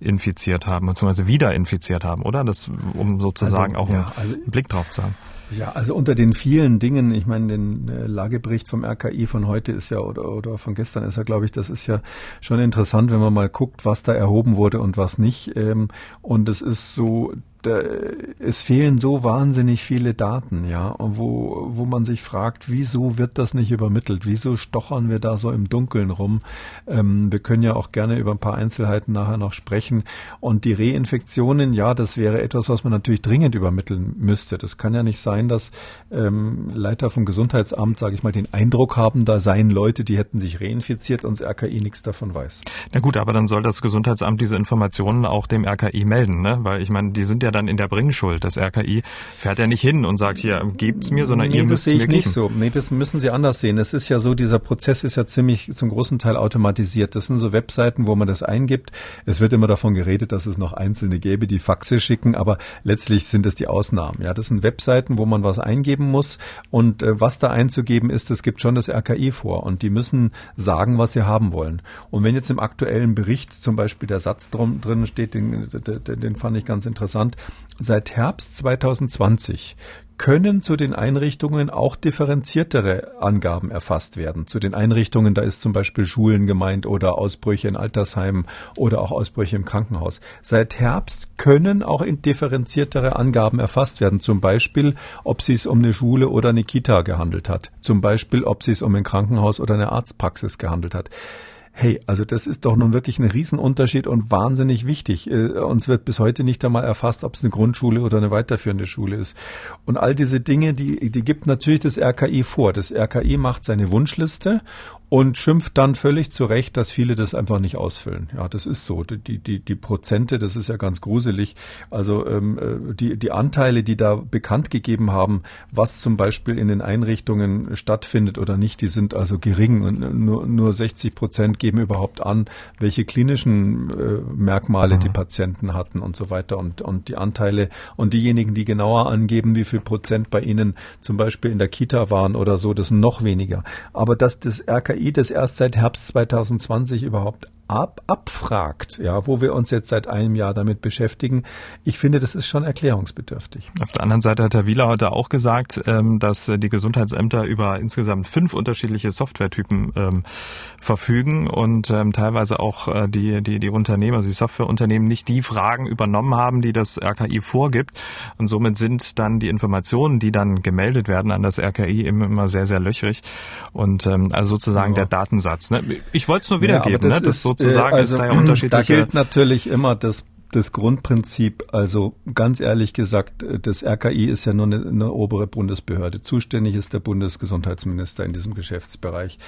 infiziert haben, beziehungsweise wieder infiziert haben, oder? Das, um sozusagen also, auch ja, also, einen Blick drauf zu haben. Ja, also unter den vielen Dingen, ich meine, den äh, Lagebericht vom RKI von heute ist ja oder, oder von gestern ist ja, glaube ich, das ist ja schon interessant, wenn man mal guckt, was da erhoben wurde und was nicht. Ähm, und es ist so, da, es fehlen so wahnsinnig viele Daten, ja, wo, wo man sich fragt, wieso wird das nicht übermittelt? Wieso stochern wir da so im Dunkeln rum? Ähm, wir können ja auch gerne über ein paar Einzelheiten nachher noch sprechen. Und die Reinfektionen, ja, das wäre etwas, was man natürlich dringend übermitteln müsste. Das kann ja nicht sein, dass ähm, Leiter vom Gesundheitsamt, sage ich mal, den Eindruck haben, da seien Leute, die hätten sich reinfiziert und das RKI nichts davon weiß. Na gut, aber dann soll das Gesundheitsamt diese Informationen auch dem RKI melden, ne? Weil ich meine, die sind ja dann in der Bringschuld. Das RKI fährt ja nicht hin und sagt, hier, gebt's mir, sondern nee, ihr müsst das sehe mir ich geben. nicht so. Nee, das müssen Sie anders sehen. Es ist ja so, dieser Prozess ist ja ziemlich zum großen Teil automatisiert. Das sind so Webseiten, wo man das eingibt. Es wird immer davon geredet, dass es noch Einzelne gäbe, die Faxe schicken, aber letztlich sind es die Ausnahmen. Ja, das sind Webseiten, wo man was eingeben muss und äh, was da einzugeben ist, das gibt schon das RKI vor und die müssen sagen, was sie haben wollen. Und wenn jetzt im aktuellen Bericht zum Beispiel der Satz drum, drin steht, den, den, den fand ich ganz interessant, seit Herbst 2020 können zu den Einrichtungen auch differenziertere Angaben erfasst werden. Zu den Einrichtungen, da ist zum Beispiel Schulen gemeint oder Ausbrüche in Altersheimen oder auch Ausbrüche im Krankenhaus. Seit Herbst können auch in differenziertere Angaben erfasst werden. Zum Beispiel, ob es sich um eine Schule oder eine Kita gehandelt hat. Zum Beispiel, ob es sich um ein Krankenhaus oder eine Arztpraxis gehandelt hat. Hey, also das ist doch nun wirklich ein Riesenunterschied und wahnsinnig wichtig. Äh, uns wird bis heute nicht einmal erfasst, ob es eine Grundschule oder eine weiterführende Schule ist. Und all diese Dinge, die, die gibt natürlich das RKI vor. Das RKI macht seine Wunschliste und schimpft dann völlig zu Recht, dass viele das einfach nicht ausfüllen. Ja, das ist so. Die, die, die Prozente, das ist ja ganz gruselig. Also ähm, äh, die, die Anteile, die da bekannt gegeben haben, was zum Beispiel in den Einrichtungen stattfindet oder nicht, die sind also gering und nur, nur 60 Prozent geben überhaupt an, welche klinischen äh, Merkmale mhm. die Patienten hatten und so weiter und, und die Anteile und diejenigen, die genauer angeben, wie viel Prozent bei ihnen zum Beispiel in der Kita waren oder so, das sind noch weniger. Aber dass das RKI das erst seit Herbst 2020 überhaupt ab, abfragt, ja, wo wir uns jetzt seit einem Jahr damit beschäftigen. Ich finde, das ist schon erklärungsbedürftig. Auf der anderen Seite hat Herr Wieler heute auch gesagt, ähm, dass die Gesundheitsämter über insgesamt fünf unterschiedliche Softwaretypen ähm, verfügen und ähm, teilweise auch äh, die, die, die Unternehmen, also die Softwareunternehmen nicht die Fragen übernommen haben, die das RKI vorgibt. Und somit sind dann die Informationen, die dann gemeldet werden an das RKI immer sehr, sehr löchrig. Und also sozusagen ja. der Datensatz. Ne? Ich wollte es nur wiedergeben, ja, das, ne? das sozusagen also, ist da ja unterschiedliche. <clears throat> Da gilt natürlich immer das das Grundprinzip, also ganz ehrlich gesagt, das RKI ist ja nur eine, eine obere Bundesbehörde. Zuständig ist der Bundesgesundheitsminister in diesem Geschäftsbereich.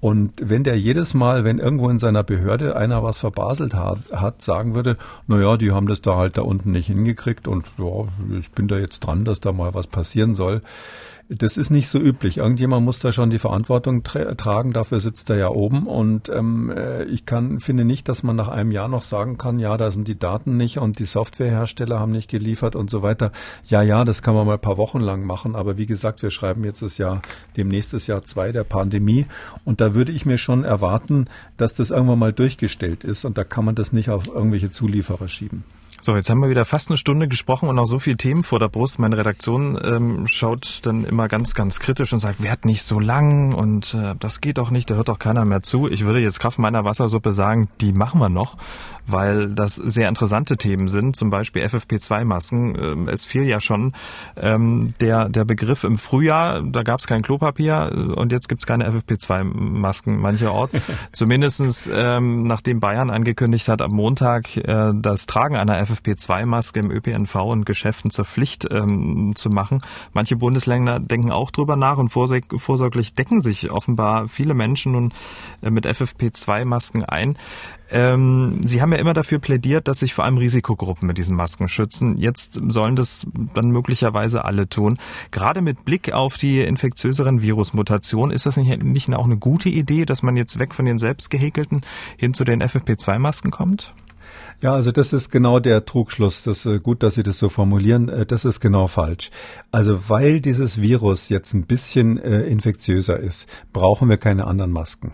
Und wenn der jedes Mal, wenn irgendwo in seiner Behörde einer was verbaselt hat, hat sagen würde, na ja, die haben das da halt da unten nicht hingekriegt und ja, ich bin da jetzt dran, dass da mal was passieren soll, das ist nicht so üblich. Irgendjemand muss da schon die Verantwortung tra tragen. Dafür sitzt er ja oben. Und ähm, äh, ich kann, finde nicht, dass man nach einem Jahr noch sagen kann, ja, da sind die Daten nicht und die Softwarehersteller haben nicht geliefert und so weiter. Ja, ja, das kann man mal ein paar Wochen lang machen. Aber wie gesagt, wir schreiben jetzt das Jahr, demnächst das Jahr zwei der Pandemie. Und da würde ich mir schon erwarten, dass das irgendwann mal durchgestellt ist. Und da kann man das nicht auf irgendwelche Zulieferer schieben. So, jetzt haben wir wieder fast eine Stunde gesprochen und auch so viele Themen vor der Brust. Meine Redaktion ähm, schaut dann immer ganz, ganz kritisch und sagt, werd nicht so lang und äh, das geht doch nicht, da hört doch keiner mehr zu. Ich würde jetzt Kraft meiner Wassersuppe sagen, die machen wir noch, weil das sehr interessante Themen sind, zum Beispiel FFP2-Masken. Ähm, es fiel ja schon ähm, der, der Begriff im Frühjahr, da gab es kein Klopapier und jetzt gibt es keine FFP2-Masken mancherort. <laughs> Zumindestens ähm, nachdem Bayern angekündigt hat, am Montag äh, das Tragen einer FFP2 FFP2-Maske im ÖPNV und Geschäften zur Pflicht ähm, zu machen. Manche Bundesländer denken auch drüber nach und vorsorglich decken sich offenbar viele Menschen nun äh, mit FFP2-Masken ein. Ähm, Sie haben ja immer dafür plädiert, dass sich vor allem Risikogruppen mit diesen Masken schützen. Jetzt sollen das dann möglicherweise alle tun. Gerade mit Blick auf die infektiöseren Virusmutationen, ist das nicht, nicht auch eine gute Idee, dass man jetzt weg von den selbstgehäkelten hin zu den FFP2-Masken kommt? Ja, also das ist genau der Trugschluss. Das ist äh, gut, dass Sie das so formulieren. Äh, das ist genau falsch. Also weil dieses Virus jetzt ein bisschen äh, infektiöser ist, brauchen wir keine anderen Masken.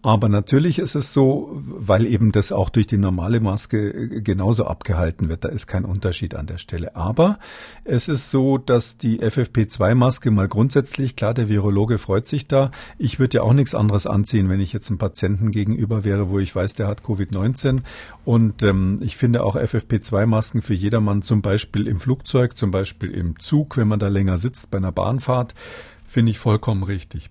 Aber natürlich ist es so, weil eben das auch durch die normale Maske äh, genauso abgehalten wird. Da ist kein Unterschied an der Stelle. Aber es ist so, dass die FFP2-Maske mal grundsätzlich, klar, der Virologe freut sich da. Ich würde ja auch nichts anderes anziehen, wenn ich jetzt einem Patienten gegenüber wäre, wo ich weiß, der hat Covid-19. Und ähm, ich finde auch FFP2-Masken für jedermann, zum Beispiel im Flugzeug, zum Beispiel im Zug, wenn man da länger sitzt bei einer Bahnfahrt, finde ich vollkommen richtig.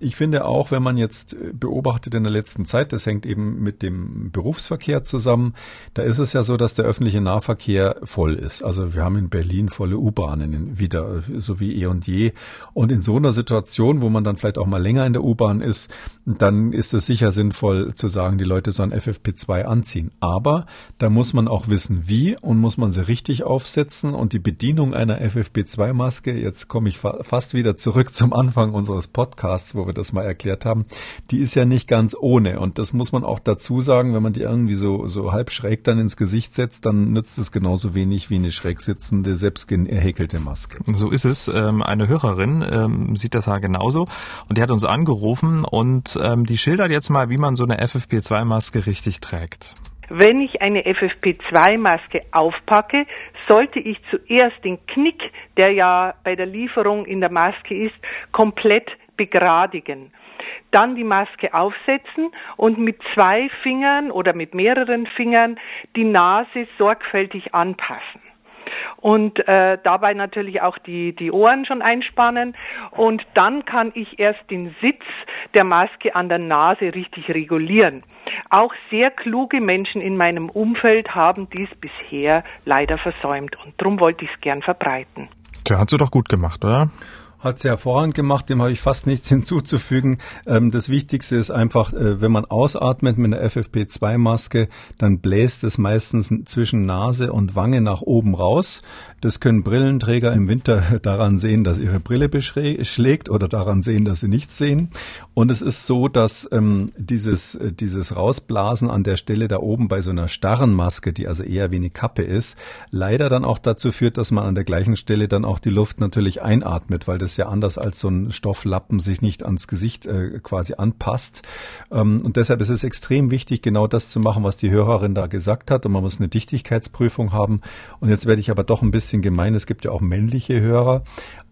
Ich finde auch, wenn man jetzt beobachtet in der letzten Zeit, das hängt eben mit dem Berufsverkehr zusammen, da ist es ja so, dass der öffentliche Nahverkehr voll ist. Also wir haben in Berlin volle U-Bahnen wieder, so wie eh und je. Und in so einer Situation, wo man dann vielleicht auch mal länger in der U-Bahn ist, dann ist es sicher sinnvoll zu sagen, die Leute sollen FFP2 anziehen. Aber da muss man auch wissen, wie und muss man sie richtig aufsetzen. Und die Bedienung einer FFP2-Maske, jetzt komme ich fa fast wieder zurück zum Anfang unseres Podcasts, wo wir das mal erklärt haben, die ist ja nicht ganz ohne. Und das muss man auch dazu sagen, wenn man die irgendwie so, so halb schräg dann ins Gesicht setzt, dann nützt es genauso wenig wie eine schräg sitzende, selbst erhäkelte Maske. So ist es. Ähm, eine Hörerin ähm, sieht das ja genauso. Und die hat uns angerufen und ähm, die schildert jetzt mal, wie man so eine FFP2-Maske richtig trägt. Wenn ich eine FFP2-Maske aufpacke, sollte ich zuerst den Knick, der ja bei der Lieferung in der Maske ist, komplett begradigen. Dann die Maske aufsetzen und mit zwei Fingern oder mit mehreren Fingern die Nase sorgfältig anpassen und äh, dabei natürlich auch die, die Ohren schon einspannen und dann kann ich erst den Sitz der Maske an der Nase richtig regulieren. Auch sehr kluge Menschen in meinem Umfeld haben dies bisher leider versäumt und darum wollte ich es gern verbreiten. Tja, hat sie doch gut gemacht, oder? Hat sie hervorragend gemacht, dem habe ich fast nichts <laughs> hinzuzufügen. Ähm, das Wichtigste ist einfach, äh, wenn man ausatmet mit einer FFP2-Maske, dann bläst es meistens zwischen Nase und Wange nach oben raus. Das können Brillenträger im Winter <laughs> daran sehen, dass ihre Brille beschlägt oder daran sehen, dass sie nichts sehen. Und es ist so, dass ähm, dieses, äh, dieses Rausblasen an der Stelle da oben bei so einer starren Maske, die also eher wie eine Kappe ist, leider dann auch dazu führt, dass man an der gleichen Stelle dann auch die Luft natürlich einatmet, weil das das ja anders als so ein Stofflappen sich nicht ans Gesicht äh, quasi anpasst. Ähm, und deshalb ist es extrem wichtig, genau das zu machen, was die Hörerin da gesagt hat. Und man muss eine Dichtigkeitsprüfung haben. Und jetzt werde ich aber doch ein bisschen gemein. Es gibt ja auch männliche Hörer.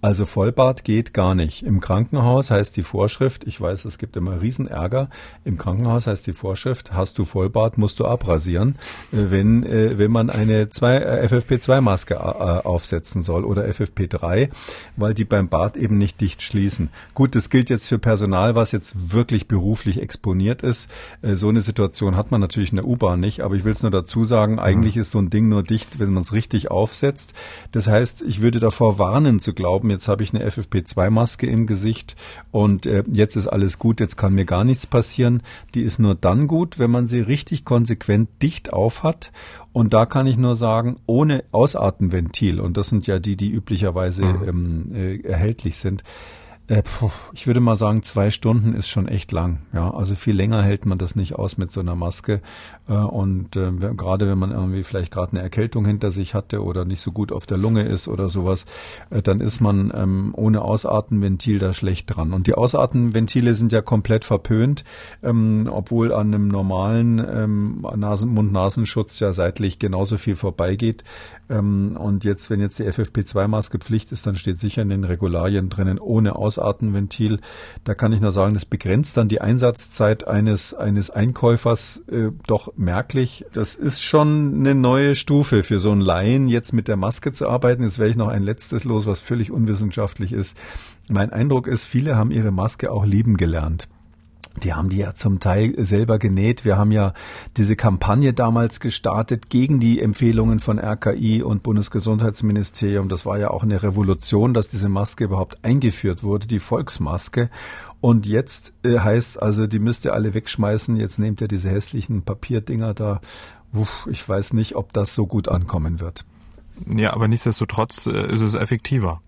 Also Vollbart geht gar nicht. Im Krankenhaus heißt die Vorschrift, ich weiß, es gibt immer Riesenärger, im Krankenhaus heißt die Vorschrift, hast du Vollbart, musst du abrasieren, äh, wenn, äh, wenn man eine äh, FFP2-Maske aufsetzen soll oder FFP3, weil die beim Bart eben nicht dicht schließen. Gut, das gilt jetzt für Personal, was jetzt wirklich beruflich exponiert ist. So eine Situation hat man natürlich in der U-Bahn nicht, aber ich will es nur dazu sagen, eigentlich mhm. ist so ein Ding nur dicht, wenn man es richtig aufsetzt. Das heißt, ich würde davor warnen zu glauben, jetzt habe ich eine FFP2-Maske im Gesicht und äh, jetzt ist alles gut, jetzt kann mir gar nichts passieren. Die ist nur dann gut, wenn man sie richtig konsequent dicht aufhat. Und da kann ich nur sagen, ohne Ausatmenventil, und das sind ja die, die üblicherweise mhm. ähm, äh, erhältlich sind, äh, ich würde mal sagen, zwei Stunden ist schon echt lang. Ja, also viel länger hält man das nicht aus mit so einer Maske. Äh, und äh, gerade wenn man irgendwie vielleicht gerade eine Erkältung hinter sich hatte oder nicht so gut auf der Lunge ist oder sowas, dann ist man ähm, ohne Ausatmenventil da schlecht dran. Und die Ausatmenventile sind ja komplett verpönt, ähm, obwohl an einem normalen ähm, Nasen Mund-Nasenschutz ja seitlich genauso viel vorbeigeht. Ähm, und jetzt, wenn jetzt die FFP2-Maske Pflicht ist, dann steht sicher in den Regularien drinnen ohne Ausatmenventil. Da kann ich nur sagen, das begrenzt dann die Einsatzzeit eines, eines Einkäufers äh, doch merklich. Das ist schon eine neue Stufe für so einen Laien, jetzt mit der Maske zu arbeiten. Jetzt werde ich noch ein letztes los, was völlig unwissenschaftlich ist. Mein Eindruck ist, viele haben ihre Maske auch lieben gelernt. Die haben die ja zum Teil selber genäht. Wir haben ja diese Kampagne damals gestartet gegen die Empfehlungen von RKI und Bundesgesundheitsministerium. Das war ja auch eine Revolution, dass diese Maske überhaupt eingeführt wurde, die Volksmaske. Und jetzt äh, heißt also, die müsst ihr alle wegschmeißen. Jetzt nehmt ihr diese hässlichen Papierdinger da. Uff, ich weiß nicht, ob das so gut ankommen wird. Ja, aber nichtsdestotrotz äh, ist es effektiver.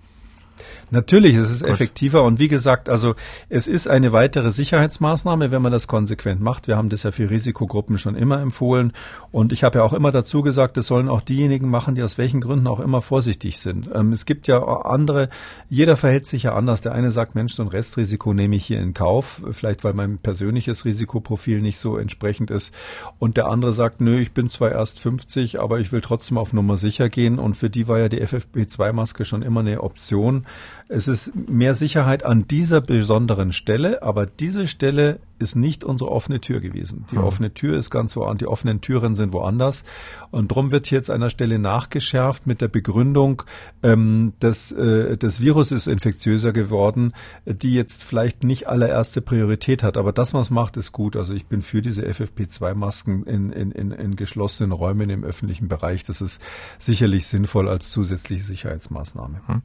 Natürlich, es ist Gut. effektiver und wie gesagt, also es ist eine weitere Sicherheitsmaßnahme, wenn man das konsequent macht. Wir haben das ja für Risikogruppen schon immer empfohlen und ich habe ja auch immer dazu gesagt, das sollen auch diejenigen machen, die aus welchen Gründen auch immer vorsichtig sind. Ähm, es gibt ja andere, jeder verhält sich ja anders. Der eine sagt, Mensch, so ein Restrisiko nehme ich hier in Kauf, vielleicht weil mein persönliches Risikoprofil nicht so entsprechend ist und der andere sagt, nö, ich bin zwar erst 50, aber ich will trotzdem auf Nummer sicher gehen und für die war ja die FFP2-Maske schon immer eine Option. Es ist mehr Sicherheit an dieser besonderen Stelle, aber diese Stelle ist nicht unsere offene Tür gewesen. Die hm. offene Tür ist ganz woanders, die offenen Türen sind woanders. Und darum wird hier jetzt an einer Stelle nachgeschärft mit der Begründung, ähm, dass äh, das Virus ist infektiöser geworden, die jetzt vielleicht nicht allererste Priorität hat. Aber das, was macht, ist gut. Also ich bin für diese FFP2-Masken in, in, in, in geschlossenen Räumen im öffentlichen Bereich. Das ist sicherlich sinnvoll als zusätzliche Sicherheitsmaßnahme. Hm.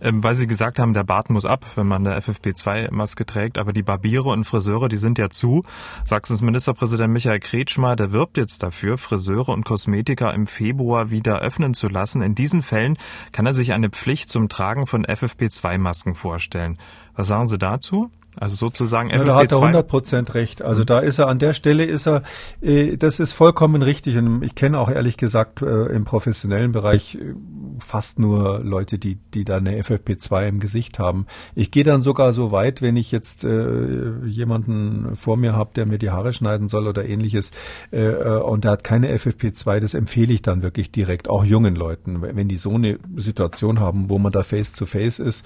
Ähm, weil Sie gesagt haben, der Bart muss ab, wenn man eine FFP2-Maske trägt, aber die Barbiere und Friseure, die sind ja zu. Sachsens Ministerpräsident Michael Kretschmer, der wirbt jetzt dafür, Friseure und Kosmetiker im Februar wieder öffnen zu lassen. In diesen Fällen kann er sich eine Pflicht zum Tragen von FFP2-Masken vorstellen. Was sagen Sie dazu? Also sozusagen FFP2. Ja, da hat er 100 Prozent recht. Also mhm. da ist er, an der Stelle ist er, äh, das ist vollkommen richtig. Und ich kenne auch ehrlich gesagt äh, im professionellen Bereich äh, fast nur Leute, die, die da eine FFP2 im Gesicht haben. Ich gehe dann sogar so weit, wenn ich jetzt äh, jemanden vor mir habe, der mir die Haare schneiden soll oder ähnliches, äh, äh und der hat keine FFP2, das empfehle ich dann wirklich direkt, auch jungen Leuten, wenn die so eine Situation haben, wo man da face to face ist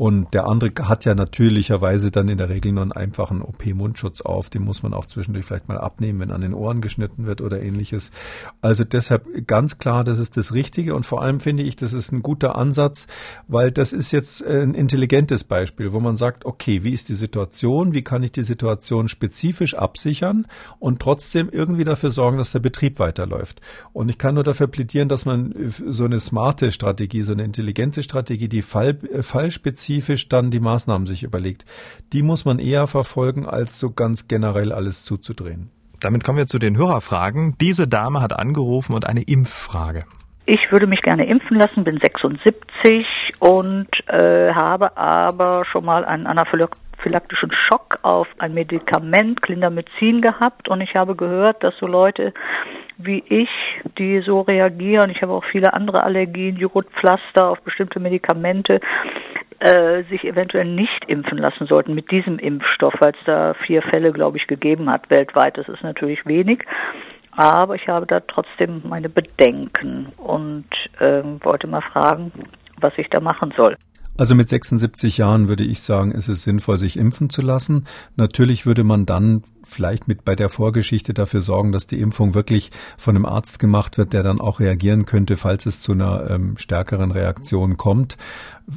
und der andere hat ja natürlicherweise dann in der Regel nur einen einfachen OP-Mundschutz auf. Den muss man auch zwischendurch vielleicht mal abnehmen, wenn an den Ohren geschnitten wird oder ähnliches. Also deshalb ganz klar, das ist das Richtige. Und vor allem finde ich, das ist ein guter Ansatz, weil das ist jetzt ein intelligentes Beispiel, wo man sagt, okay, wie ist die Situation? Wie kann ich die Situation spezifisch absichern und trotzdem irgendwie dafür sorgen, dass der Betrieb weiterläuft? Und ich kann nur dafür plädieren, dass man so eine smarte Strategie, so eine intelligente Strategie, die fall, fallspezifisch dann die Maßnahmen sich überlegt, die die muss man eher verfolgen, als so ganz generell alles zuzudrehen. Damit kommen wir zu den Hörerfragen. Diese Dame hat angerufen und eine Impffrage. Ich würde mich gerne impfen lassen, bin 76 und äh, habe aber schon mal einen anaphylaktischen Schock auf ein Medikament, Clindamycin, gehabt und ich habe gehört, dass so Leute wie ich, die so reagieren, ich habe auch viele andere Allergien, Joghurtpflaster auf bestimmte Medikamente, äh, sich eventuell nicht impfen lassen sollten mit diesem Impfstoff, weil es da vier Fälle, glaube ich, gegeben hat weltweit. Das ist natürlich wenig. Aber ich habe da trotzdem meine Bedenken und äh, wollte mal fragen, was ich da machen soll. Also mit 76 Jahren würde ich sagen, ist es sinnvoll, sich impfen zu lassen. Natürlich würde man dann vielleicht mit bei der Vorgeschichte dafür sorgen, dass die Impfung wirklich von einem Arzt gemacht wird, der dann auch reagieren könnte, falls es zu einer ähm, stärkeren Reaktion kommt.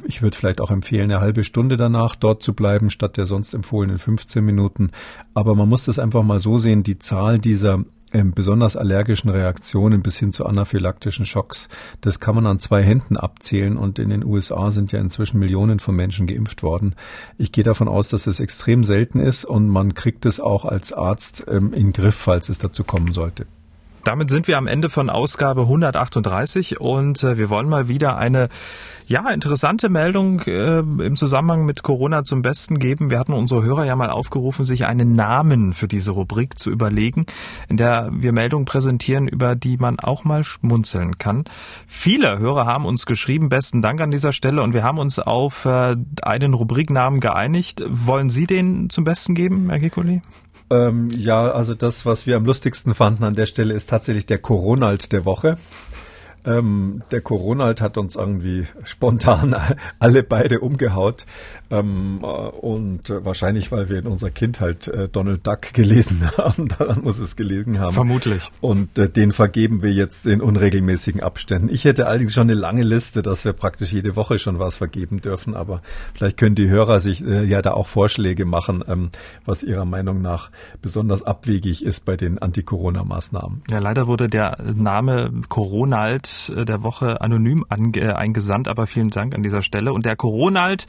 Ich würde vielleicht auch empfehlen, eine halbe Stunde danach dort zu bleiben, statt der sonst empfohlenen 15 Minuten. Aber man muss das einfach mal so sehen, die Zahl dieser ähm, besonders allergischen Reaktionen bis hin zu anaphylaktischen Schocks. Das kann man an zwei Händen abzählen und in den USA sind ja inzwischen Millionen von Menschen geimpft worden. Ich gehe davon aus, dass es extrem selten ist und man kriegt es auch als Arzt ähm, in Griff, falls es dazu kommen sollte. Damit sind wir am Ende von Ausgabe 138 und äh, wir wollen mal wieder eine ja, interessante Meldung äh, im Zusammenhang mit Corona zum Besten geben. Wir hatten unsere Hörer ja mal aufgerufen, sich einen Namen für diese Rubrik zu überlegen, in der wir Meldungen präsentieren, über die man auch mal schmunzeln kann. Viele Hörer haben uns geschrieben, besten Dank an dieser Stelle und wir haben uns auf äh, einen Rubriknamen geeinigt. Wollen Sie den zum Besten geben, Herr Gekuli? Ähm, ja, also das, was wir am lustigsten fanden an der Stelle, ist tatsächlich der Coronald der Woche. Ähm, der Corona hat uns irgendwie spontan <laughs> alle beide umgehaut. Ähm, äh, und wahrscheinlich, weil wir in unserer Kindheit äh, Donald Duck <laughs> gelesen haben, daran muss es gelegen haben. Vermutlich. Und äh, den vergeben wir jetzt in unregelmäßigen Abständen. Ich hätte allerdings schon eine lange Liste, dass wir praktisch jede Woche schon was vergeben dürfen. Aber vielleicht können die Hörer sich äh, ja da auch Vorschläge machen, ähm, was ihrer Meinung nach besonders abwegig ist bei den Anti-Corona-Maßnahmen. Ja, leider wurde der Name Coronald der Woche anonym eingesandt, aber vielen Dank an dieser Stelle. Und der Coronald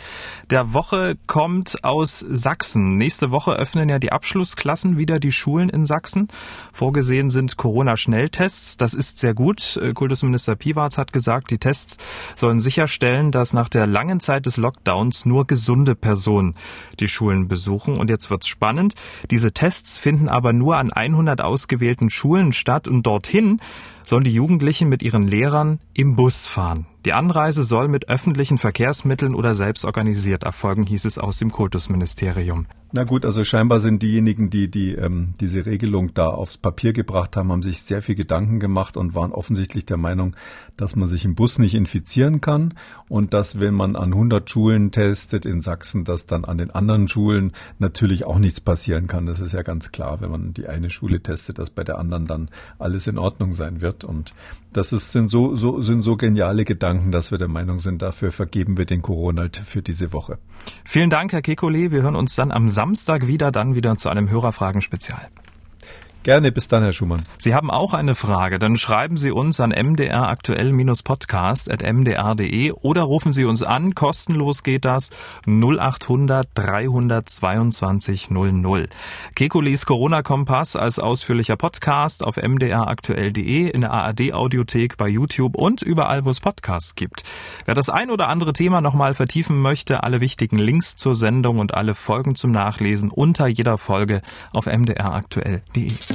der Woche kommt aus Sachsen. Nächste Woche öffnen ja die Abschlussklassen wieder die Schulen in Sachsen. Vorgesehen sind Corona-Schnelltests. Das ist sehr gut. Äh, Kultusminister Piwarz hat gesagt, die Tests sollen sicherstellen, dass nach der langen Zeit des Lockdowns nur gesunde Personen die Schulen besuchen. Und jetzt wird's spannend. Diese Tests finden aber nur an 100 ausgewählten Schulen statt und dorthin sollen die Jugendlichen mit ihren Lehrern im Bus fahren. Die Anreise soll mit öffentlichen Verkehrsmitteln oder selbst organisiert erfolgen, hieß es aus dem Kultusministerium. Na gut, also scheinbar sind diejenigen, die, die ähm, diese Regelung da aufs Papier gebracht haben, haben sich sehr viel Gedanken gemacht und waren offensichtlich der Meinung, dass man sich im Bus nicht infizieren kann und dass, wenn man an 100 Schulen testet in Sachsen, dass dann an den anderen Schulen natürlich auch nichts passieren kann. Das ist ja ganz klar, wenn man die eine Schule testet, dass bei der anderen dann alles in Ordnung sein wird. Und das ist, sind so, so, sind so geniale Gedanken, dass wir der Meinung sind, dafür vergeben wir den Corona für diese Woche. Vielen Dank, Herr Kekulé. Wir hören uns dann am Samstag wieder, dann wieder zu einem Hörerfragen-Spezial. Gerne, bis dann, Herr Schumann. Sie haben auch eine Frage, dann schreiben Sie uns an mdraktuell-podcast.mdr.de oder rufen Sie uns an, kostenlos geht das, 0800 322 00. Kekulis Corona-Kompass als ausführlicher Podcast auf mdraktuell.de, in der ARD-Audiothek, bei YouTube und überall, wo es Podcasts gibt. Wer das ein oder andere Thema nochmal vertiefen möchte, alle wichtigen Links zur Sendung und alle Folgen zum Nachlesen unter jeder Folge auf mdraktuell.de.